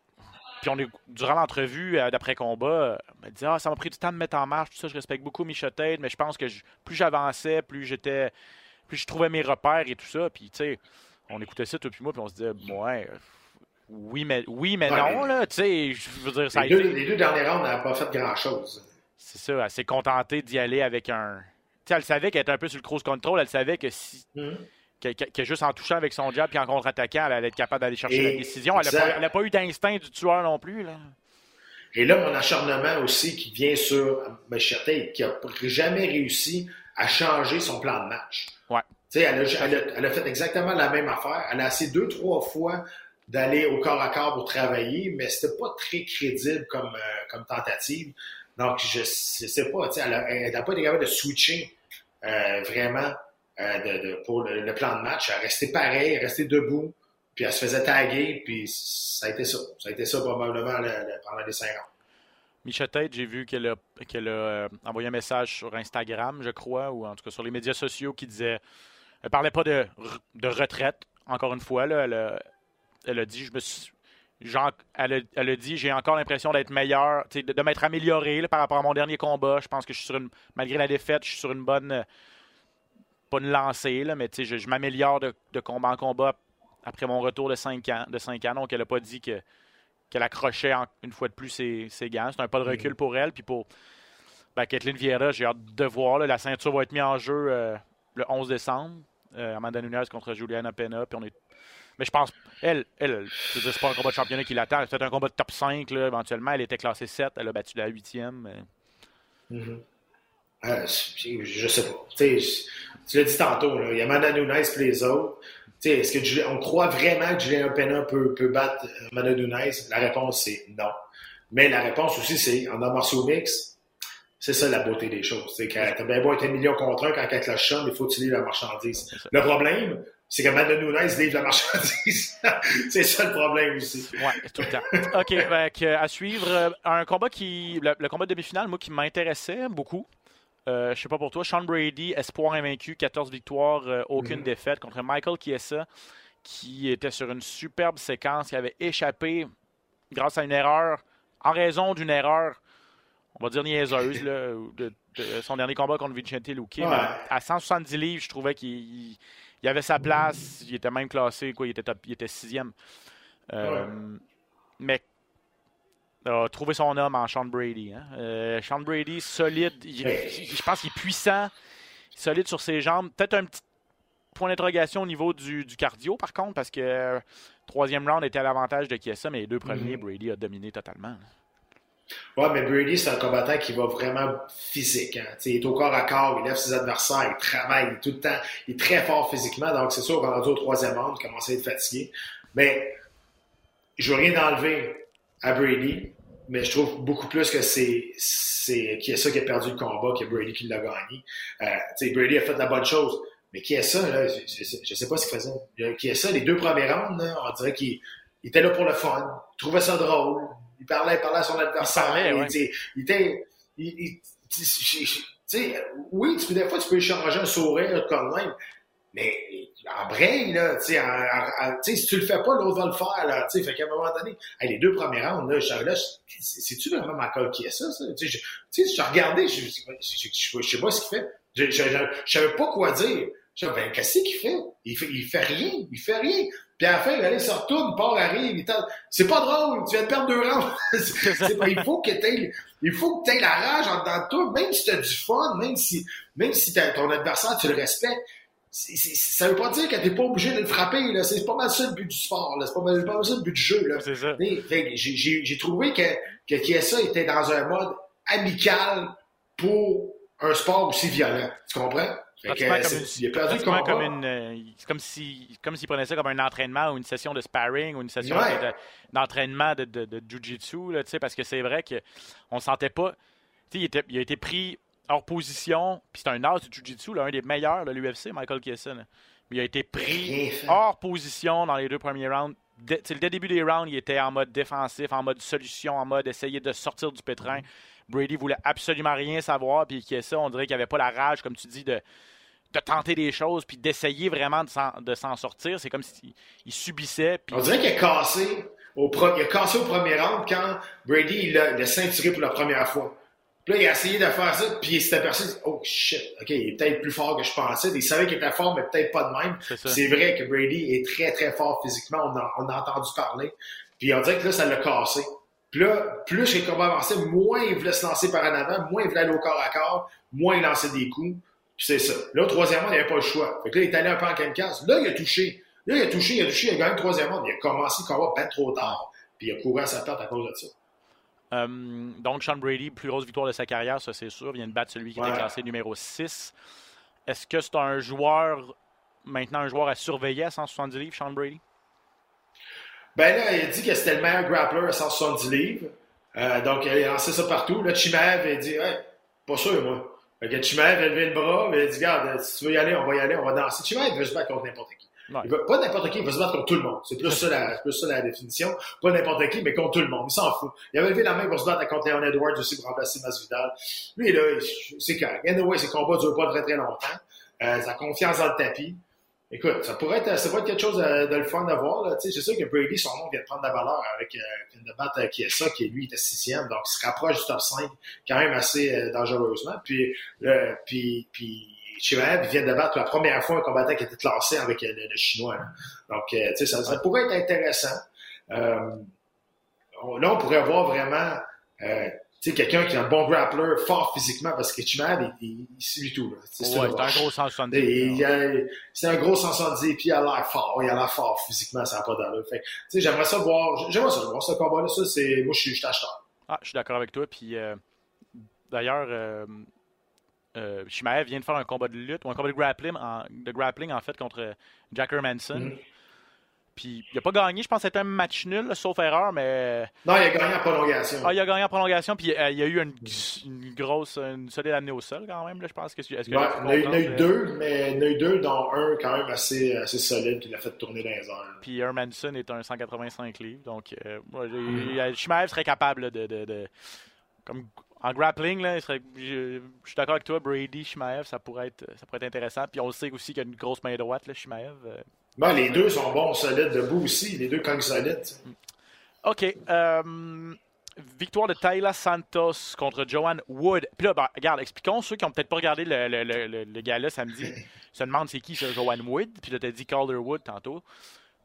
Puis on est, durant l'entrevue euh, d'après-combat, elle m'a dit Ah, ça m'a pris du temps de me mettre en marche, tout ça, je respecte beaucoup Michotet, mais je pense que plus j'avançais, plus j'étais. Plus je trouvais mes repères et tout ça. Puis, tu sais, on écoutait ça, toi puis moi, puis on se disait, ouais, oui, mais, oui, mais non, là, tu sais, je veux dire, ça les, a deux, été... les deux derniers rounds, elle n'a pas fait grand-chose. C'est ça, elle s'est contentée d'y aller avec un... Tu sais, elle savait qu'elle était un peu sur le cruise control, elle savait que si... Hmm. Que, juste en touchant avec son jab puis en contre-attaquant, elle allait être capable d'aller chercher la décision. Elle n'a pas, eu d'instinct du tueur non plus. Là. Et là, mon acharnement aussi qui vient sur Machete, qui n'a jamais réussi à changer son plan de match. Ouais. Elle a, elle, a, elle a, fait exactement la même affaire. Elle a essayé deux, trois fois d'aller au corps à corps pour travailler, mais c'était pas très crédible comme, euh, comme tentative. Donc, je, ne sais pas, elle n'a pas été capable de switcher euh, vraiment euh, de, pour le, plan de match. Elle restait pareil, elle restait debout, puis elle se faisait taguer, puis ça a été ça. Ça a été ça probablement pendant les cinq ans. Michette, j'ai vu qu'elle a, a envoyé un message sur Instagram, je crois, ou en tout cas sur les médias sociaux, qui disait. Elle parlait pas de, de retraite, encore une fois. Là, elle, a, elle a dit, je me suis, elle, a, dit, j'ai encore l'impression d'être meilleur, de, de m'être amélioré par rapport à mon dernier combat. Je pense que je suis sur une, malgré la défaite, je suis sur une bonne, pas une lancée, là, mais je, je m'améliore de, combat en combat après mon retour de 5 ans. De 5 ans donc, elle n'a pas dit que, qu'elle accrochait une fois de plus ses, ses gants. C'est un pas de recul mm-hmm. pour elle. Puis pour ben, Kathleen Vieira, j'ai hâte de voir. la ceinture va être mise en jeu euh, le 11 décembre. Euh, Amanda Nunes contre Juliana Pena. Puis on est mais je pense, elle, elle, c'est pas un combat de championnat qui l'attend. C'est un combat de top 5, là, éventuellement. Elle était classée 7, elle a battu la 8e. Mm-hmm. Euh, je sais pas. tu l'as dit tantôt, il y a Amanda Nunes et les autres. Est-ce que on croit vraiment que Julien Pena peut, peut battre Amanda Nunes? La réponse, c'est non. Mais la réponse aussi, c'est en arts martiaux mix, c'est ça la beauté des choses. C'est quand t'as bien beau être un million contre un, quand elle te la chambre, il faut utiliser la marchandise. Le problème, c'est que Amanda Nunes livre la marchandise. c'est ça le problème aussi. Oui, tout le temps. OK, euh, à suivre, euh, un combat qui. Le, combat de demi-finale, moi, qui m'intéressait beaucoup. Euh, je sais pas pour toi, Sean Brady, espoir invaincu, 14 victoires, aucune mm-hmm. défaite contre Michael Chiesa, qui était sur une superbe séquence, qui avait échappé grâce à une erreur, en raison d'une erreur, on va dire niaiseuse, de, son dernier combat contre Vicente Luque. À 170 livres, je trouvais qu'il il avait sa place, il était même classé, quoi, il était, il était sixième. Euh, mais a trouvé son homme en Sean Brady. Hein. Euh, Sean Brady, solide, je pense qu'il est puissant, solide sur ses jambes. Peut-être un petit point d'interrogation au niveau du, cardio, par contre, parce que euh, troisième round était à l'avantage de Kiesa, mais les deux premiers, mm-hmm. Brady a dominé totalement. Ouais, mais Brady, c'est un combattant qui va vraiment physique. Hein. Il est au corps à corps, il lève ses adversaires, il travaille, il est tout le temps, il est très fort physiquement. Donc, c'est sûr, rendu au troisième round, il commence à être fatigué. Mais je veux rien enlever à Brady, mais je trouve beaucoup plus que c'est c'est qui est ça qui a perdu le combat, que Brady qui l'a gagné. Euh, Brady a fait de la bonne chose. Mais qui est ça, là, je, je, sais pas ce qu'il faisait. Qui est ça, les deux premiers rounds, là, on dirait qu'il était là pour le fun, il trouvait ça drôle, il parlait, il parlait à son adversaire. Il, parlait, il, était. Il, oui, tu, des fois, tu peux échanger un sourire comme même, mais en brain, là, tu sais, si tu le fais pas, l'autre va le faire, là, tu sais, fait qu'à un moment donné, les deux premiers rounds, là, je là, c'est-tu vraiment Michael qui est ça, ça? Tu sais, je, je regardais, je, je, je, sais pas ce qu'il fait. Je, je, savais pas quoi dire. Je ben, qu'est-ce qu'il fait? Il fait, il fait rien, il fait rien. Puis à la fin, il se retourne, part arrive, il c'est pas drôle, tu viens de perdre deux rounds. Il faut que t'aies, il faut que t'aies la rage en dedans de toi, même si t'as du fun, même si, même si ton adversaire, tu le respectes. C'est- ça veut pas dire que t'es pas obligé de le frapper, là. C'est pas mal ça le but du sport, là. C'est pas mal, pas mal ça le but du jeu, là. C'est ça. Mais, fait que J'ai trouvé que, que Kiesa était dans un mode amical pour un sport aussi violent. Tu comprends? Fait que, Pratiquement c'est- comme une- il a perdu le pratiquement combat. comme une, euh, c'est comme si, comme s'il prenait ça comme un entraînement ou une session de sparring ou une session Ouais. de- de- d'entraînement de, de, de jujitsu, parce que c'est vrai que on sentait pas, tu sais, il, était- il a été pris hors position, puis c'est un as du jujitsu, là, un des meilleurs de l'UFC, Michael. Mais il a été pris hors position dans les deux premiers rounds. Dès, le début des rounds, il était en mode défensif, en mode solution, en mode essayer de sortir du pétrin. Brady voulait absolument rien savoir, puis Chiesa, on dirait qu'il avait pas la rage, comme tu dis, de de tenter des choses puis d'essayer vraiment de s'en, sortir. C'est comme s'il il subissait. Puis On dirait qu'il a cassé au, pro- il a cassé au premier round quand Brady il l'a ceinturé pour la première fois. Puis là, il a essayé de faire ça, puis il s'est aperçu, oh shit, ok, il est peut-être plus fort que je pensais. Il savait qu'il était fort, mais peut-être pas de même. C'est vrai que Brady est très, très fort physiquement. On a, on a entendu parler. Puis on dirait que là, ça l'a cassé. Puis là, plus les combats avançaient, moins il voulait se lancer par en avant, moins il voulait aller au corps à corps, moins il lançait des coups. Puis c'est ça. Là, au troisième round, il n'avait pas le choix. Fait que là, il est allé un peu en kamikaze. Là, il a touché. Là, il a touché, il a touché, il a gagné le troisième round. Il a commencé le combat ben trop tard. Puis il a couru à sa perte à cause de ça. Euh, donc, Sean Brady, plus grosse victoire de sa carrière, ça c'est sûr, vient de battre celui qui était Ouais. classé numéro 6. Est-ce que c'est un joueur, maintenant un joueur à surveiller à 170 livres, Sean Brady? Ben là, il a dit que c'était le meilleur grappler à 170 livres. Euh, donc, il a lancé ça partout. Là, Chimaev a dit, hey, pas sûr, moi. Fait que Chimaev a levé le bras, il a dit, regarde, si tu veux y aller, on va y aller, on va danser. Chimaev veut se battre contre n'importe qui. Il pas n'importe qui, il veut se battre contre tout le monde. C'est plus ça la, plus ça la définition. Pas n'importe qui, mais contre tout le monde. Il s'en fout. Il avait levé la main pour se battre contre Leon Edwards aussi pour remplacer Masvidal. Lui, là, c'est correct. Anyway, ses combats durent pas très très longtemps. Euh, sa confiance dans le tapis. Écoute, ça pourrait être, ça pourrait être quelque chose de, de le fun à voir. C'est sûr que Brady, son nom vient de prendre de la valeur avec euh, vient de battre euh, Chiesa, qui lui était sixième, donc il se rapproche du top 5 quand même assez euh, dangereusement. Puis, euh, puis, puis Chimaev vient de battre la première fois un combattant qui était classé avec euh, le, le chinois. là. Donc, euh, tu sais, ça, ça pourrait être intéressant. Euh, on- là, on pourrait voir vraiment euh, tu sais, quelqu'un qui est un bon grappler, fort physiquement, parce que Chimaev, il, suit tout. C'est Ouais, c'est un gros 170. Et il a- C'est un gros 170 puis il a l'air fort. Il a l'air fort physiquement, ça n'a pas d'allure. Fait j'aimerais ça voir, j'aimerais ça voir ce combat-là. Ça, c'est, moi, je suis, je suis acheteur. Ah, je suis d'accord avec toi. Puis euh, d'ailleurs, euh, euh, Chimaev vient de faire un combat de lutte ou un combat de grappling en, de grappling, en fait contre Jack Hermanson. Mhm. Puis il n'a pas gagné, je pense que c'était un match nul, là, sauf erreur, mais Non, il a gagné en prolongation. ah, il a gagné en prolongation. Puis euh, il y a eu une, une grosse, une solide amenée au sol quand même. Là, je pense que est-ce que Ouais, il y en a il a eu deux, mais il y en a eu deux, dont un quand même assez, assez solide qui l'a fait tourner dans les airs. Puis Hermanson est un 185 livres. Donc, euh, moi, Mhm. euh, Chimaev serait capable là, de, de- de- Comme en grappling, là, je, je suis d'accord avec toi, Brady, Chimaev, ça pourrait, être, ça pourrait être intéressant. Puis on le sait aussi qu'il a une grosse main droite, là, Chimaev. euh. Bon, les deux sont bons, solides debout aussi. Les deux cognent solides. sais. OK. euh, victoire de Tyler Santos contre Joanne Wood. Puis là, ben, regarde, expliquons ceux qui n'ont peut-être pas regardé le, le, le, le- gala samedi. se demandent c'est qui, ce Joanne Wood. Puis là, tu as dit Calderwood tantôt.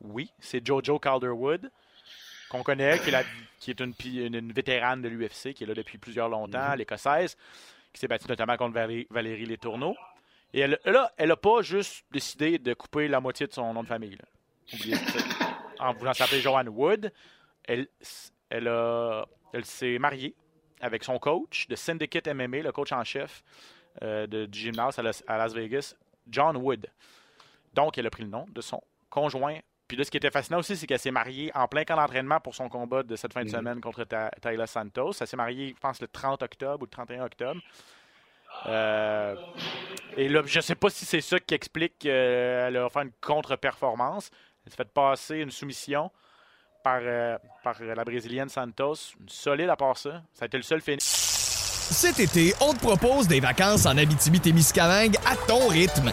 Oui, c'est Jojo Calderwood, qu'on connaît, qui est, la- qui est une, pi- une, une vétérane de l'UFC, qui est là depuis plusieurs longtemps, l'écossaise, qui s'est battue notamment contre Valérie, Valérie Letourneau. Et elle, là, elle n'a pas juste décidé de couper la moitié de son nom de famille. là. Oubliez ça. En voulant s'appeler Joanne Wood, elle, elle, a- elle s'est mariée avec son coach de Syndicate MMA, le coach en chef euh, de- du gymnase à Las, à Las Vegas, John Wood. Donc, elle a pris le nom de son conjoint. Puis là, ce qui était fascinant aussi, c'est qu'elle s'est mariée en plein camp d'entraînement pour son combat de cette fin de semaine contre Ta- Taylor Santos. Elle s'est mariée, je pense, le 30 octobre ou le 31 octobre. Euh, et là, je sais pas si c'est ça qui explique qu'elle a fait une contre-performance. Elle s'est fait passer une soumission par, euh, par la Brésilienne Santos. Une solide à part ça. Ça a été le seul finish. Cet été, on te propose des vacances en Abitibi-Témiscamingue à ton rythme.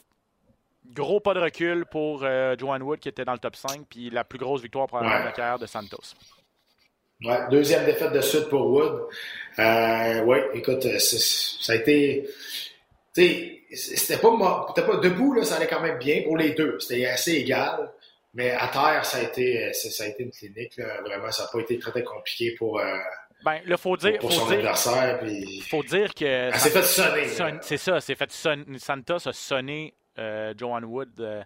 gros pas de recul pour euh, Joanne Wood qui était dans le top 5, puis la plus grosse victoire probablement de la carrière de Santos. Ouais, deuxième défaite de suite pour Wood. Euh, oui, écoute, euh, ça a été. Tu sais, c'était pas, pas debout, là, ça allait quand même bien pour les deux. C'était assez égal. Mais à terre, ça a été, ça a été une clinique. Là. Vraiment, ça n'a pas été très, très compliqué pour, euh, ben, là, faut dire, pour, faut son dire, adversaire. Puis... faut dire que. Elle s'est fait sonner. Son, c'est ça, c'est fait sonner. Santos a sonné euh, Joanne Wood euh,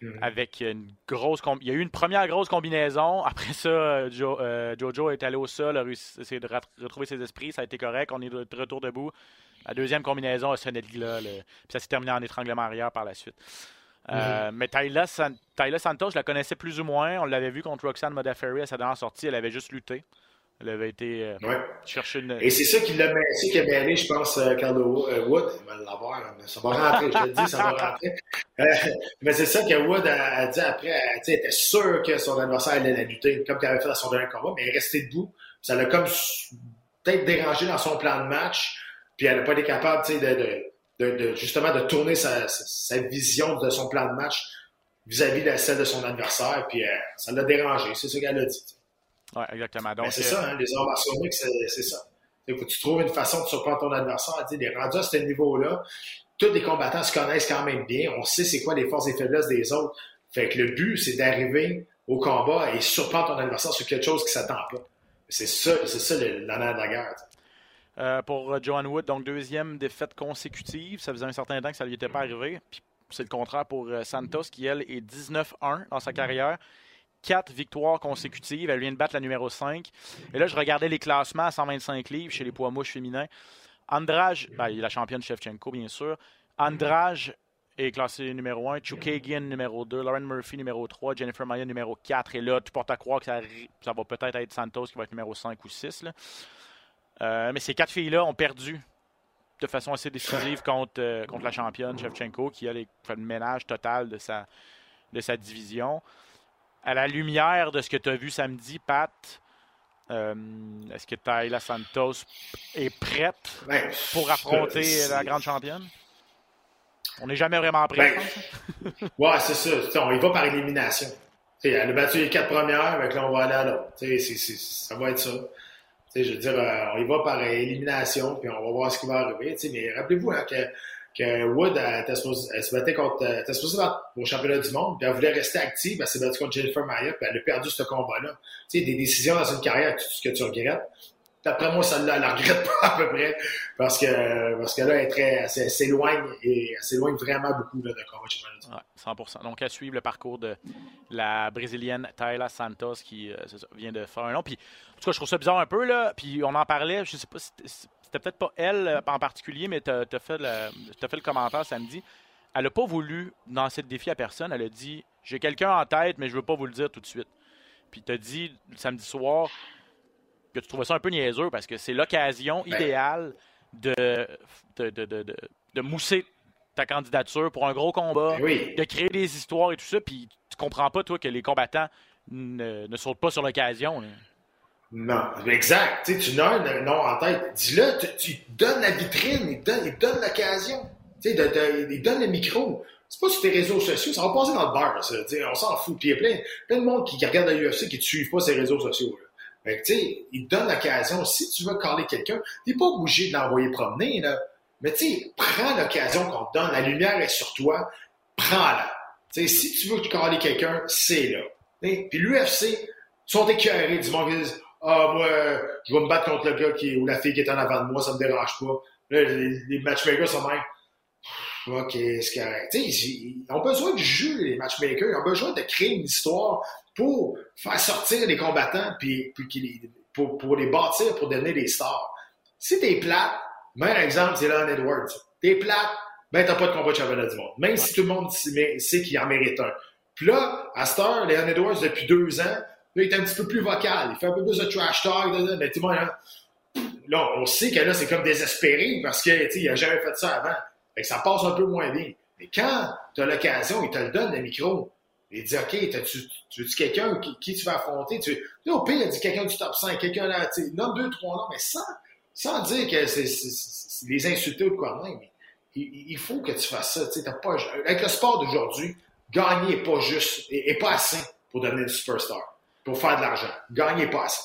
mm. avec une grosse. Il y a eu une première grosse combinaison. Après ça, jo, euh, Jojo est allé au sol, a essayé de retrouver ses esprits. Ça a été correct. On est de retour debout. La deuxième combinaison a sonné le glas. Puis ça s'est terminé en étranglement arrière par la suite. Euh, mm-hmm. Mais Tyler, San... Tyler, Santos, je la connaissais plus ou moins. On l'avait vu contre Roxanne Modafferi à sa dernière sortie. Elle avait juste lutté. Elle avait été euh, ouais. chercher une. Et c'est ça qui l'a qui a mêlé, je pense, euh, Carlo euh, Wood. Il va l'avoir, ça va rentrer, je te le dis, ça va rentrer. Euh, mais c'est ça que Wood a, a dit après. Elle, était sûr que son adversaire allait la lutter, comme qu'elle avait fait dans son dernier combat, mais elle est restée debout. Ça l'a comme peut-être dérangé dans son plan de match. Puis elle n'a pas été capable, tu sais, de, de, de, justement de tourner sa, sa, vision de son plan de match vis-à-vis -vis de celle de son adversaire. Puis ça l'a dérangé. C'est ce qu'elle a dit. Oui, exactement. Donc, c'est ça, hein, les arts martiaux c'est ça. Il faut que tu trouves une façon de surprendre ton adversaire. Tu sais, rendus à ce niveau-là, tous les combattants se connaissent quand même bien. On sait c'est quoi les forces et faiblesses des autres. Fait que le but, c'est d'arriver au combat et surprendre ton adversaire sur quelque chose qui s'attend pas. C'est ça, c'est ça l'honneur de la guerre. Euh, pour euh, Johan Wood, donc deuxième défaite consécutive. Ça faisait un certain temps que ça ne lui était pas arrivé. Puis c'est le contraire pour euh, Santos, qui, elle, est 19-1 dans sa carrière quatre victoires consécutives. Elle vient de battre la numéro 5. Et là, je regardais les classements à 125 livres chez les poids mouches féminins. Andrage, ben, la championne Shevchenko, bien sûr. Andrage est classé numéro 1, Chukagian numéro 2, Lauren Murphy numéro 3, Jennifer Maya numéro 4. Et là, tu portes à croire que ça, va peut-être être Santos qui va être numéro 5 ou 6. Euh, mais ces quatre filles-là ont perdu de façon assez décisive contre, euh, contre la championne Shevchenko, qui a fait le ménage total de sa, de sa division à la lumière de ce que tu as vu samedi, Pat, euh, est-ce que Tayla Santos est prête ben, pour affronter la grande championne? On n'est jamais vraiment prêt. Ben, ouais, c'est ça. on y va par élimination. elle a battu les quatre premières, mais là, on va aller à l'autre. Ça va être ça. je veux dire, euh, on y va par élimination, puis on va voir ce qui va arriver. Mais rappelez-vous hein, que que Wood elle, se battait contre elle au championnat du monde, puis elle voulait rester active, elle s'est battue contre Jennifer Maya, puis elle a perdu ce combat-là. Tu sais, des décisions dans une carrière, tout ce que tu regrettes. D'après moi, celle-là, elle la regrette pas à peu près, parce que parce là, elle, s'éloigne et elle s'éloigne vraiment beaucoup de combat championnat du monde. 100%. Donc, à suivre le parcours de la Brésilienne Tayla Santos qui euh, vient de faire un long. Puis, en tout cas, je trouve ça bizarre un peu, là. Puis, on en parlait, je sais pas si c'était peut-être pas elle euh, en particulier, mais tu as, fait le commentaire samedi. Elle n'a pas voulu lancer de défi à personne. Elle a dit J'ai quelqu'un en tête, mais je ne veux pas vous le dire tout de suite. Puis tu as dit le samedi soir que tu trouvais ça un peu niaiseux parce que c'est l'occasion ben. idéale de de, mousser ta candidature pour un gros combat, ben de créer des histoires et tout ça. Puis tu comprends pas, toi, que les combattants ne, ne sautent pas sur l'occasion. Non, exact. Tu, sais, tu n'as un nom en tête. Dis-le, tu, donnes la vitrine, il donne, il donne l'occasion. Tu sais, de, de, il donne le micro. C'est pas sur tes réseaux sociaux, ça va passer dans le bar, ça. Tu sais, on s'en fout. Puis il y a plein, plein de monde qui, qui regarde la UFC qui ne suivent pas ses réseaux sociaux. Là. Fait que, tu sais, il donne l'occasion. Si tu veux caler quelqu'un, t'es pas obligé de l'envoyer promener, là. Mais tu sais, prends l'occasion qu'on te donne. La lumière est sur toi. Prends-la. Tu sais, si tu veux caler quelqu'un, c'est là. Puis l'UFC sont écœurés du monde ah, moi, je vais me battre contre le gars qui, ou la fille qui est en avant de moi, ça me dérange pas. Là, les, matchmakers sont même, OK, c'est correct. Tu sais, ils ont besoin de jeu, les matchmakers. Ils ont besoin de créer une histoire pour faire sortir les combattants puis, puis pour, pour les bâtir, pour donner des stars. Si t'es plate, meilleur exemple, c'est Leon Edwards. T'es plate, ben t'as pas de combat de championnat du monde. Même si tout le monde sait qu'il en mérite un. Puis là, à cette heure, Leon Edwards, depuis deux ans, Là, il est un petit peu plus vocal. Il fait un peu plus de trash talk. mais tout le monde, là, on sait que là, c'est comme désespéré parce que, il a jamais fait ça avant. Fait que ça passe un peu moins bien. Mais quand tu as l'occasion, il te le donne, le micro. Il dit, OK, tu, tu veux-tu quelqu'un qui, tu vas affronter? Tu, là, au pire, il dit quelqu'un du top 5, quelqu'un là, tu nomme deux, trois noms, mais sans, sans dire que c'est, les insulter ou quoi même. Il, il, faut que tu fasses ça. Tu sais, pas, avec le sport d'aujourd'hui, gagner n'est pas juste, et pas assez pour devenir une superstar, pour faire de l'argent. Gagner n'est pas assez.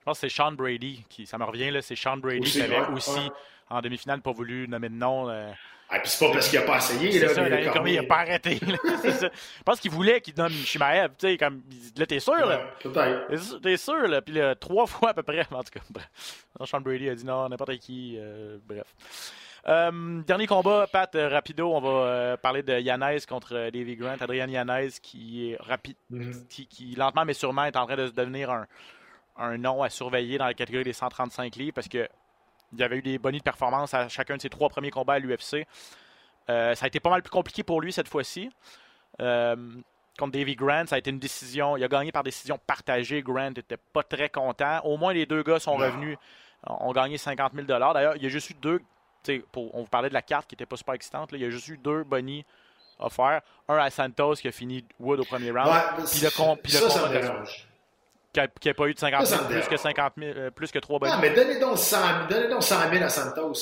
Je pense que c'est Sean Brady qui, ça me revient, là, c'est Sean Brady qui avait aussi, en demi-finale, pas voulu nommer de nom. Euh, ah, puis c'est pas parce qu'il a pas essayé. Là, ça, comme il a pas arrêté. Je pense qu'il voulait qu'il donne Shimaev. Tu sais, comme, là, t'es sûr, là? Peut-être. T'es sûr, là? Puis là, trois fois à peu près. En tout cas, bref. Sean Brady a dit non, n'importe qui. Euh, bref. Euh, dernier combat, Pat, euh, rapido, on va euh, parler de Yanez contre Davy Grant. Adrian Yanez qui est rapide, mm-hmm. qui, qui, lentement mais sûrement est en train de se devenir un, un nom à surveiller dans la catégorie des 135 livres parce que il y avait eu des bonnies de performance à chacun de ses trois premiers combats à l'UFC. Euh, ça a été pas mal plus compliqué pour lui cette fois-ci. Euh, contre Davy Grant, ça a été une décision. Il a gagné par décision partagée. Grant n'était pas très content. Au moins, les deux gars sont revenus, ont gagné 50 000 D'ailleurs, il y a juste eu deux. Pour, on vous parlait de la carte qui n'était pas super excitante. il y a juste eu deux bonnies offerts. Un à Santos qui a fini Wood au premier round. puis le, ça, ça me dérange qui n'a pas eu de 50 000, plus que 50 000, plus que 3 bonnes. Ah, mais donnez donc 100 000, donnez donc 100 000 à Santos.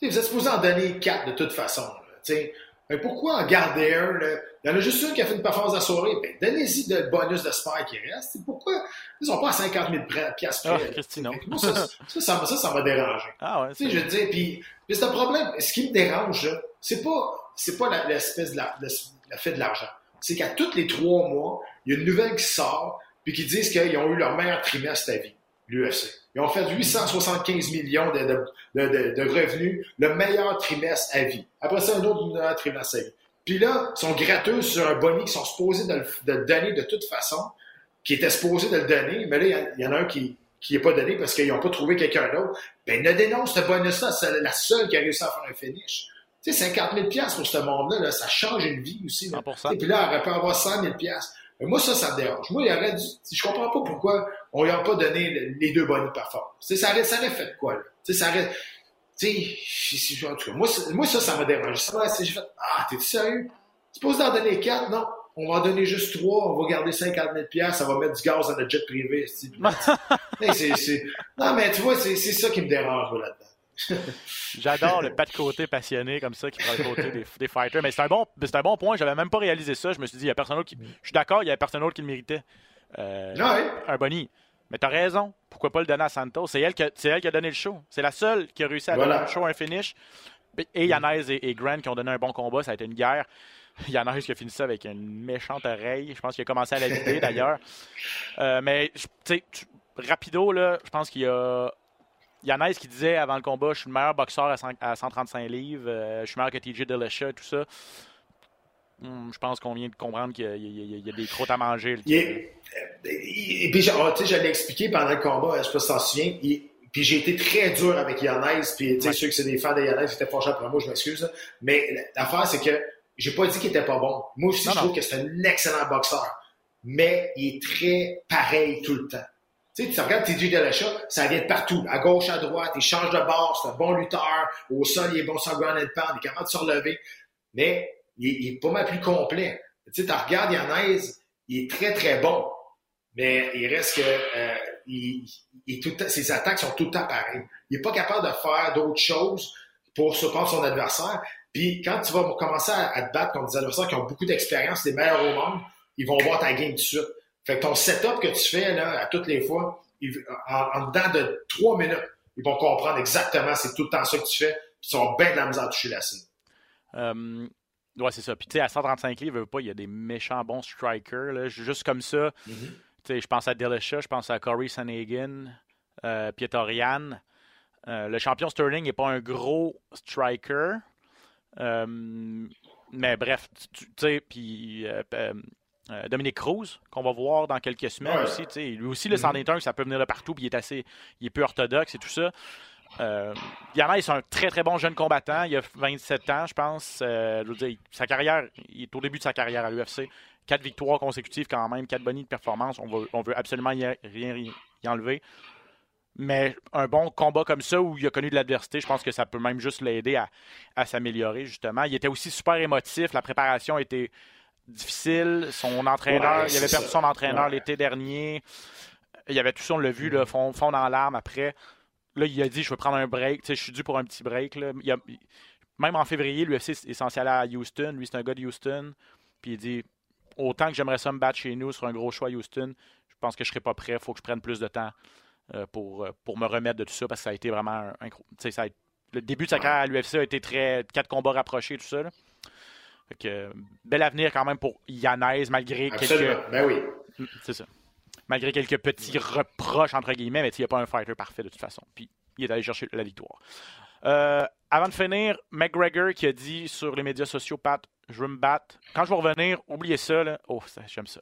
vous êtes supposé en donner 4 de toute façon. Mais pourquoi en garder un? Il y en a juste un qui a fait une performance à soirée. Ben, donnez-y le bonus de spare qui reste. pourquoi? Ils sont pas à 50 000 piastres? Ah, Christine, ça, ça, ça, ça, ça m'a dérangé. Ah ouais, je veux dire, puis, c'est un problème. Ce qui me dérange, c'est pas, c'est pas l'espèce de la, la fait de l'argent. C'est qu'à tous les trois mois, il y a une nouvelle qui sort puis qui disent qu'ils ont eu leur meilleur trimestre à vie, l'UFC. Ils ont fait 875 millions de, de, de, revenus, le meilleur trimestre à vie. Après ça, un autre meilleur trimestre à vie. Puis là, ils sont gratteux sur un boni qu'ils sont supposés de le, donner de toute façon, qui était supposé de le donner, mais là, il y, en a un qui qui n'est pas donné parce qu'ils n'ont pas trouvé quelqu'un d'autre. Ben, ne dénonce ce bonus-là, c'est la seule qui a réussi à faire un finish. Tu sais, 50 000 pour ce monde-là, là, ça change une vie aussi. Là. Et puis là, elle aurait pu avoir 100 000 mais moi, ça, ça me dérange. Moi, il aurait dû, je comprends pas pourquoi on lui a pas donné les deux bonnes performances. Ça aurait, ça aurait fait quoi, là? ça aurait, tu sais, en tout cas, moi, moi, ça, ça m'a dérangé. Ça j'ai fait, ah, t'es sérieux? Tu poses d'en donner quatre? Non. On va en donner juste trois, on va garder 50 000 ça va mettre du gaz dans notre jet privé. non, mais tu vois, c'est ça qui me dérange là-dedans. J'adore le pas de côté passionné comme ça qui prend le côté des, fighters. Mais c'est un, bon, un bon point. J'avais même pas réalisé ça. Je me suis dit, il y a personne d'autre qui. Je suis d'accord, il y a personne d'autre qui le méritait. Euh, un Bonnie. Mais t'as raison. Pourquoi pas le donner à Santos? C'est elle, qui a, elle qui a donné le show. C'est la seule qui a réussi à donner le show un finish. Et Yanez et, Grant qui ont donné un bon combat. Ça a été une guerre. Yanez qui a fini ça avec une méchante oreille. Je pense qu'il a commencé à la vider d'ailleurs. Euh, mais, tu sais, rapido, là, je pense qu'il y a Yanez qui disait avant le combat Je suis le meilleur boxeur à, 135 livres, euh, je suis meilleur que TJ Dillashaw, tout ça. Hmm, je pense qu'on vient de comprendre qu'il y, a des croûtes à manger. et puis, oh, tu sais, je l'ai expliqué pendant le combat, je sais pas si t'en souviens. puis j'ai été très dur avec Yanez. Puis, tu sais, ceux qui sont des fans de Yanez, c'était fâchés après moi, je m'excuse. Mais l'affaire, c'est que j'ai pas dit qu'il était pas bon. Moi aussi, je trouve que c'est un excellent boxeur. Mais il est très pareil tout le temps. Tu sais, tu regardes TJ Dillashaw, ça vient de partout, à gauche, à droite, il change de bord, c'est un bon lutteur, au sol, il est bon sur ground and pound, il est capable de se relever, mais il, est pas mal plus complet. Tu sais, tu regardes Yanez, il est très, très bon, mais il reste que euh, il, tout ses attaques sont tout le temps pareilles. Il est pas capable de faire d'autres choses pour surprendre son adversaire. Puis quand tu vas commencer à, te battre contre des adversaires qui ont beaucoup d'expérience, les meilleurs au monde, ils vont voir ta game tout de suite. Fait que ton setup que tu fais là, à toutes les fois, en, dedans de trois minutes, ils vont comprendre exactement c'est tout le temps ça que tu fais, ils sont bien de la misère à toucher la cible. Euh, ouais, c'est ça. Puis tu sais, à 135 livres, pas, il y a des méchants bons strikers. Là. Juste comme ça, mm-hmm. tu sais, je pense à Dillashaw, je pense à Corey Sanhagen, euh, Pietorian. Euh, le champion Sterling n'est pas un gros striker. Euh, mais bref, tu sais, puis euh, Dominique Cruz, qu'on va voir dans quelques semaines aussi. Lui aussi, le mm -hmm. ça peut venir de partout, puis il est assez. Il est peu orthodoxe et tout ça. Euh, Yana, c'est un très très bon jeune combattant. Il a 27 ans, je pense. Euh, je veux dire, sa carrière, il est au début de sa carrière à l'UFC. Quatre victoires consécutives quand même, quatre bonnes de performance. On, veut, on veut absolument rien y enlever. Mais un bon combat comme ça où il a connu de l'adversité, je pense que ça peut même juste l'aider à, à s'améliorer, justement. Il était aussi super émotif. La préparation était difficile. Son entraîneur, Ouais, il avait perdu ça. son entraîneur Ouais. l'été dernier. Il y avait tout ça, on l'a vu, là, fond, fond dans l'arme après. Là, il a dit Je veux prendre un break. Tu sais, je suis dû pour un petit break. Là. Il a- même en février, l'UFC est censé aller à Houston. Lui, c'est un gars de Houston. Puis il dit Autant que j'aimerais ça me battre chez nous sur un gros choix à Houston, je pense que je serai pas prêt. Il faut que je prenne plus de temps euh, pour, euh, pour me remettre de tout ça parce que ça a été vraiment a- Le début de sa carrière à l'UFC a été très. quatre combats rapprochés, tout ça. là. Fait que, euh, bel avenir quand même pour Yanez, malgré quelques. Absolument. Ben oui. C'est ça. Malgré quelques petits reproches, entre guillemets, mais il n'y a pas un fighter parfait de toute façon. Puis il est allé chercher la victoire. Euh, avant de finir, McGregor qui a dit sur les médias sociaux, Pat, je veux me battre. Quand je vais revenir, oubliez ça. Là. Oh, j'aime ça.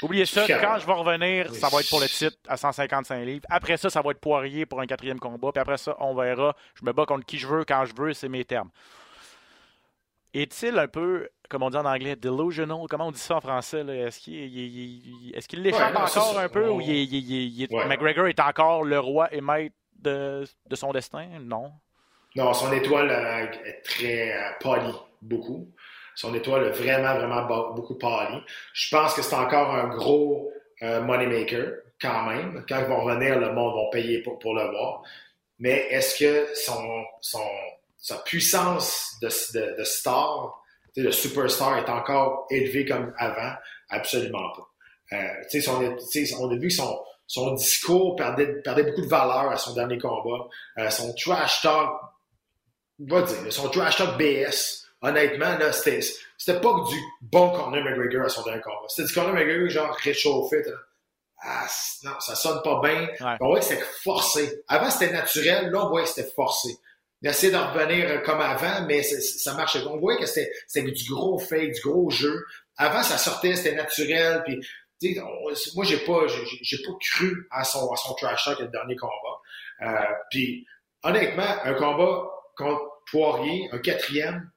Oubliez ça. Quand je vais revenir, ça va être pour le titre à 155 livres. Après ça, ça va être Poirier pour un quatrième combat. Puis après ça, on verra. Je me bats contre qui je veux, quand je veux, c'est mes termes. Est-il un peu, comme on dit en anglais, delusional? Comment on dit ça en français? là? Est-ce qu'il l'échappe Ouais, encore ça. un peu? Ou il Ouais. McGregor est encore le roi et maître de, de son destin? Non. Non, son étoile euh, est très euh, pâlie, beaucoup. Son étoile est vraiment, vraiment beaucoup pâlie. Je pense que c'est encore un gros euh, moneymaker, quand même. Quand ils vont revenir, le monde va payer pour, pour le voir. Mais est-ce que son, son, sa puissance de, de, de star, superstar, est encore élevée comme avant? Absolument pas. Euh, son- on a vu que son, son discours perdait, perdait beaucoup de valeur à son dernier combat. Euh, son trash talk va dire, son trash talk BS, honnêtement, là, c'était, c'était pas du bon Conor McGregor à son dernier combat. C'était du Conor McGregor, genre, réchauffé, Ah, non, ça sonne pas bien. Ouais. On voit que c'était forcé. Avant, c'était naturel. Là, on voit que c'était forcé. Il essayait de revenir euh, comme avant, mais ça marchait. On voyait que c'était, c'était du gros fake, du gros jeu. Avant, ça sortait, c'était naturel. Puis, on- moi, j'ai pas, j'ai, j'ai pas cru à son, à son trash talk le dernier combat. Euh, puis, honnêtement, un combat contre Poirier, un quatrième,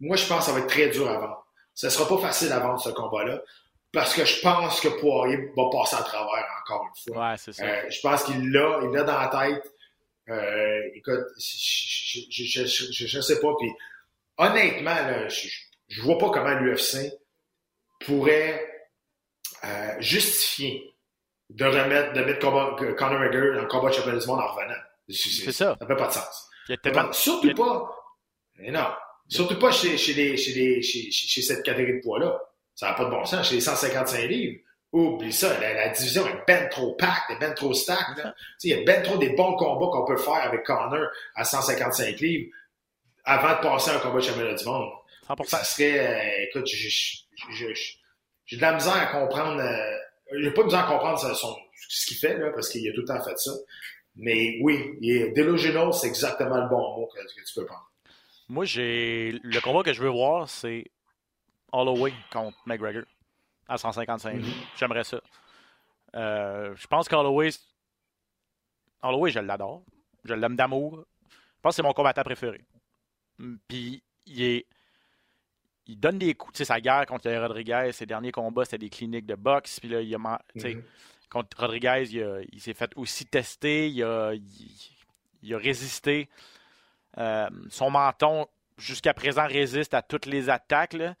moi, je pense que ça va être très dur à vendre. Ce sera pas facile à vendre, ce combat-là, parce que je pense que Poirier va passer à travers encore une fois. Ouais, c'est ça. Euh, je pense qu'il l'a, il l'a dans la tête. Euh, écoute, je, je, je, je, je- je sais pas. Puis, honnêtement, là, je, je vois pas comment l'UFC pourrait euh, justifier de remettre, de mettre combat, Conor McGregor dans le combat de championnat du monde en revenant. C'est ça. Ça fait pas de sens. Il y a Ça fait tellement- pas- surtout il y a- pas. Mais non. Surtout pas chez, chez, les, chez, les, chez, chez, chez cette catégorie de poids-là. Ça n'a pas de bon sens. Chez les 155 livres, oublie ça. La, la division est ben trop packed, est ben trop stack. là. Tu sais, Il y a ben trop des bons combats qu'on peut faire avec Connor à 155 livres avant de passer à un combat de championnat du monde. 100%. Ça serait, euh, écoute, j'ai de la misère à comprendre, euh, j'ai pas de misère à comprendre son- son- ce qu'il fait, là, parce qu'il a tout le temps fait ça. Mais oui, delusional, c'est exactement le bon mot que, que tu peux prendre. Moi, j'ai. Le combat que je veux voir, c'est Holloway contre McGregor à 155 livres. J'aimerais ça. Euh, je pense qu'Holloway. Holloway, je l'adore. Je l'aime d'amour. Je pense que c'est mon combattant préféré. Mm, Puis, il est. Il donne des coups. Tu sais, sa guerre contre Rodriguez, ses derniers combats, c'était des cliniques de boxe. Puis là, il a. man- Mhm. Contre Rodriguez, il, s'est fait aussi tester. Il a, il- il a résisté. Euh, son menton, jusqu'à présent, résiste à toutes les attaques. là.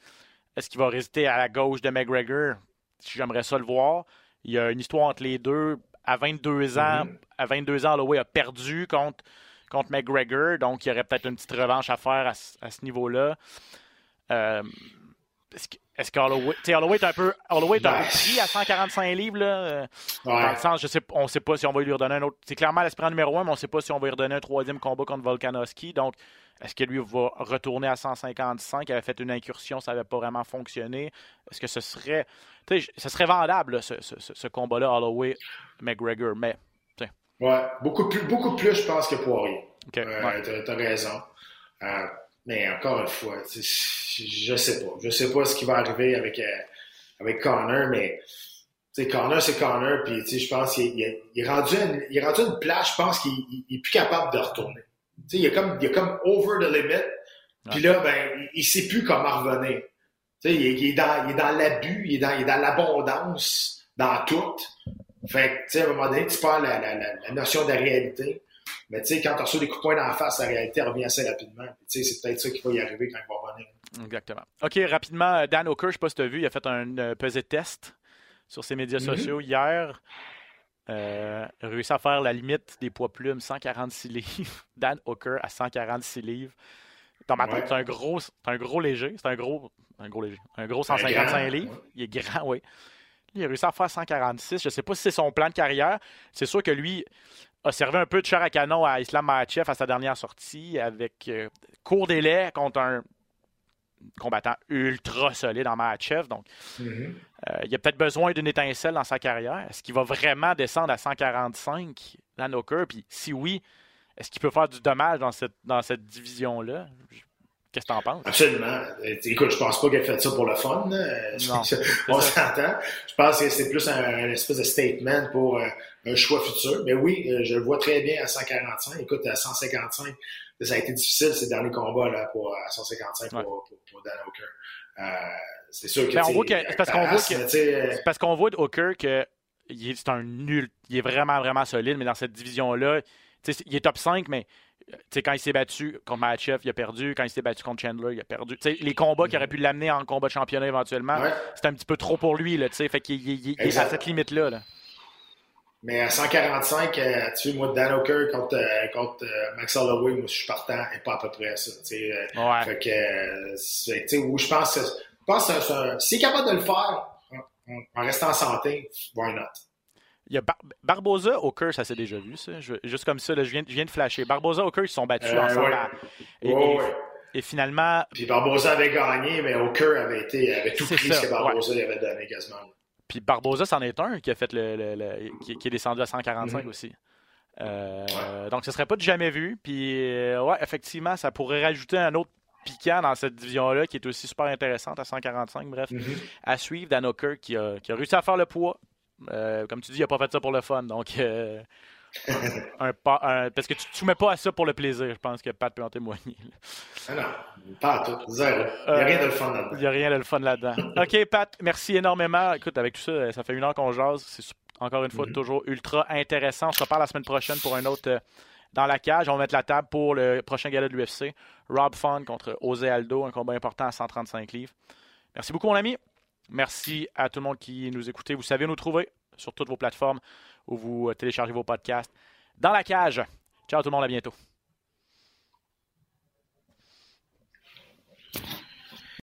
Est-ce qu'il va résister à la gauche de McGregor? J'aimerais ça le voir. Il y a une histoire entre les deux. À 22 ans, Mhm. à 22 ans, Holloway a perdu contre, contre McGregor, donc il y aurait peut-être une petite revanche à faire à, ce- à ce niveau-là. Euh, est-ce que- Holloway est un peu, Holloway est un peu pris à 145 livres là. euh, Ouais. dans le sens, je sais, on ne sait pas si on va lui redonner un autre. C'est clairement l'aspirant numéro un, mais on ne sait pas si on va lui redonner un troisième combat contre Volkanovski. Donc, est-ce que lui va retourner à 155? Il avait fait une incursion, ça n'avait pas vraiment fonctionné. Est-ce que ce serait. Ce serait vendable, là, ce, ce- ce- combat-là, Holloway-McGregor. Mais, Ouais, beaucoup plus, beaucoup plus, je pense, que Poirier. OK. Euh, ouais. t'as raison. Euh, mais encore une fois, je sais pas. Je sais pas ce qui va arriver avec, euh, avec Connor, mais tu sais, Connor, c'est Connor, puis tu sais, je pense qu'il il est, il est rendu une, il est rendu une place, je pense qu'il il- il est plus capable de retourner. Tu sais, il est comme, il est comme over the limit, puis là, ben, il, il sait plus comment revenir. Tu sais, il, est- il est dans, il est dans l'abus, il est dans, il est dans l'abondance, dans tout. Fait que, tu sais, à un moment donné, tu perds la, la, la, la notion de la réalité. Mais tu sais, quand tu reçois des coups de poing dans la face, la réalité revient assez rapidement. Puis, Tu sais, c'est peut-être ça qui va y arriver quand il va revenir. Exactement. OK, rapidement, Dan O'Kerr, je ne sais pas si tu as vu, il a fait un euh, pesé test sur ses médias Mhm. sociaux hier. Euh, il a réussi à faire la limite des poids plumes, 146 livres. Dan O'Kerr à 146 livres. Dans ma tête, Ouais. c'est un gros, c'est un gros léger. C'est un gros, un gros léger. Un gros Un 155 grand, livres. ouais. Il est grand, oui. Il a réussi à faire 146. Je ne sais pas si c'est son plan de carrière. C'est sûr que lui a servi un peu de chair à canon à Islam Makhachev à sa dernière sortie avec euh, court délai contre un combattant ultra solide en Makhachev. Donc, euh, il a peut-être besoin d'une étincelle dans sa carrière. Est-ce qu'il va vraiment descendre à 145 Dan O'Kerr? Puis si oui, est-ce qu'il peut faire du dommage dans cette, dans cette division-là? Qu'est-ce que tu en penses? Absolument. Euh, Écoute, je pense pas qu'elle fait ça pour le fun. Euh, Non, On s'entend. Je pense que c'est plus un, un espèce de statement pour euh, un choix futur. Mais oui, je le vois très bien à 145. Écoute, à 155, ça a été difficile ces derniers combats là, pour, à 155 pour, Ouais. pour, pour Dan Hooker. Euh, c'est sûr que. C'est parce qu'on voit que- parce qu'on voit de Hooker que c'est un nul. Il est vraiment, vraiment solide, mais dans cette division-là, il est top 5, mais quand il s'est battu contre Matchev, il a perdu. Quand il s'est battu contre Chandler, il a perdu. Les combats qui auraient pu l'amener en combat de championnat éventuellement, Ouais. c'est un petit peu trop pour lui. Là, fait qu'il il- il- il est à cette limite-là. là. Mais à 145, euh, tu sais, moi, Dan Hooker contre, euh, contre euh, Max Holloway, moi, je suis partant et pas à peu près à ça. tu sais, Ouais. Fait que, tu sais, oui, je pense que, je pense que s'il est capable de le faire en restant en santé, why not? Il y a Bar- Barboza, Hooker, ça s'est déjà vu, ça. Je- juste comme ça, là, je, viens, je viens de flasher. Barboza, Hooker, ils se sont battus Euh, ensemble. ouais. à- et, Ouais, et- ouais. et finalement, Puis Barbosa avait gagné, mais Hooker avait été, avait tout pris ça, ce que Barbosa lui avait donné quasiment. Puis Barbosa, c'en est un qui a fait le, le- le- qui, qui est descendu à 145 Mhm. aussi. Euh, Donc, ce serait pas du jamais vu. Puis, euh, ouais, effectivement, ça pourrait rajouter un autre piquant dans cette division-là qui est aussi super intéressante à 145. Bref, Mhm. à suivre Dan Hooker qui a, qui a réussi à faire le poids. Euh, comme tu dis, il n'a pas fait ça pour le fun. Donc, euh, un pas- un- parce que tu ne te soumets pas à ça pour le plaisir. Je pense que Pat peut en témoigner. Ah non, pas à tout, zéro. Il n'y a Euh, rien de le fun Il là-dedans. n'y a rien de le fun là-dedans. OK, Pat, merci énormément. Écoute, avec tout ça, ça fait une heure qu'on jase. C'est encore une fois Mhm. toujours ultra intéressant. On se reparle la semaine prochaine pour un autre dans la cage. On va mettre la table pour le prochain gala de l'UFC. Rob Fun contre José Aldo, un combat important à 135 livres. Merci beaucoup, mon ami. Merci à tout le monde qui nous écoutait. Vous savez nous trouver sur toutes vos plateformes où vous euh, téléchargez vos podcasts. Dans la cage. Ciao tout le monde, à bientôt.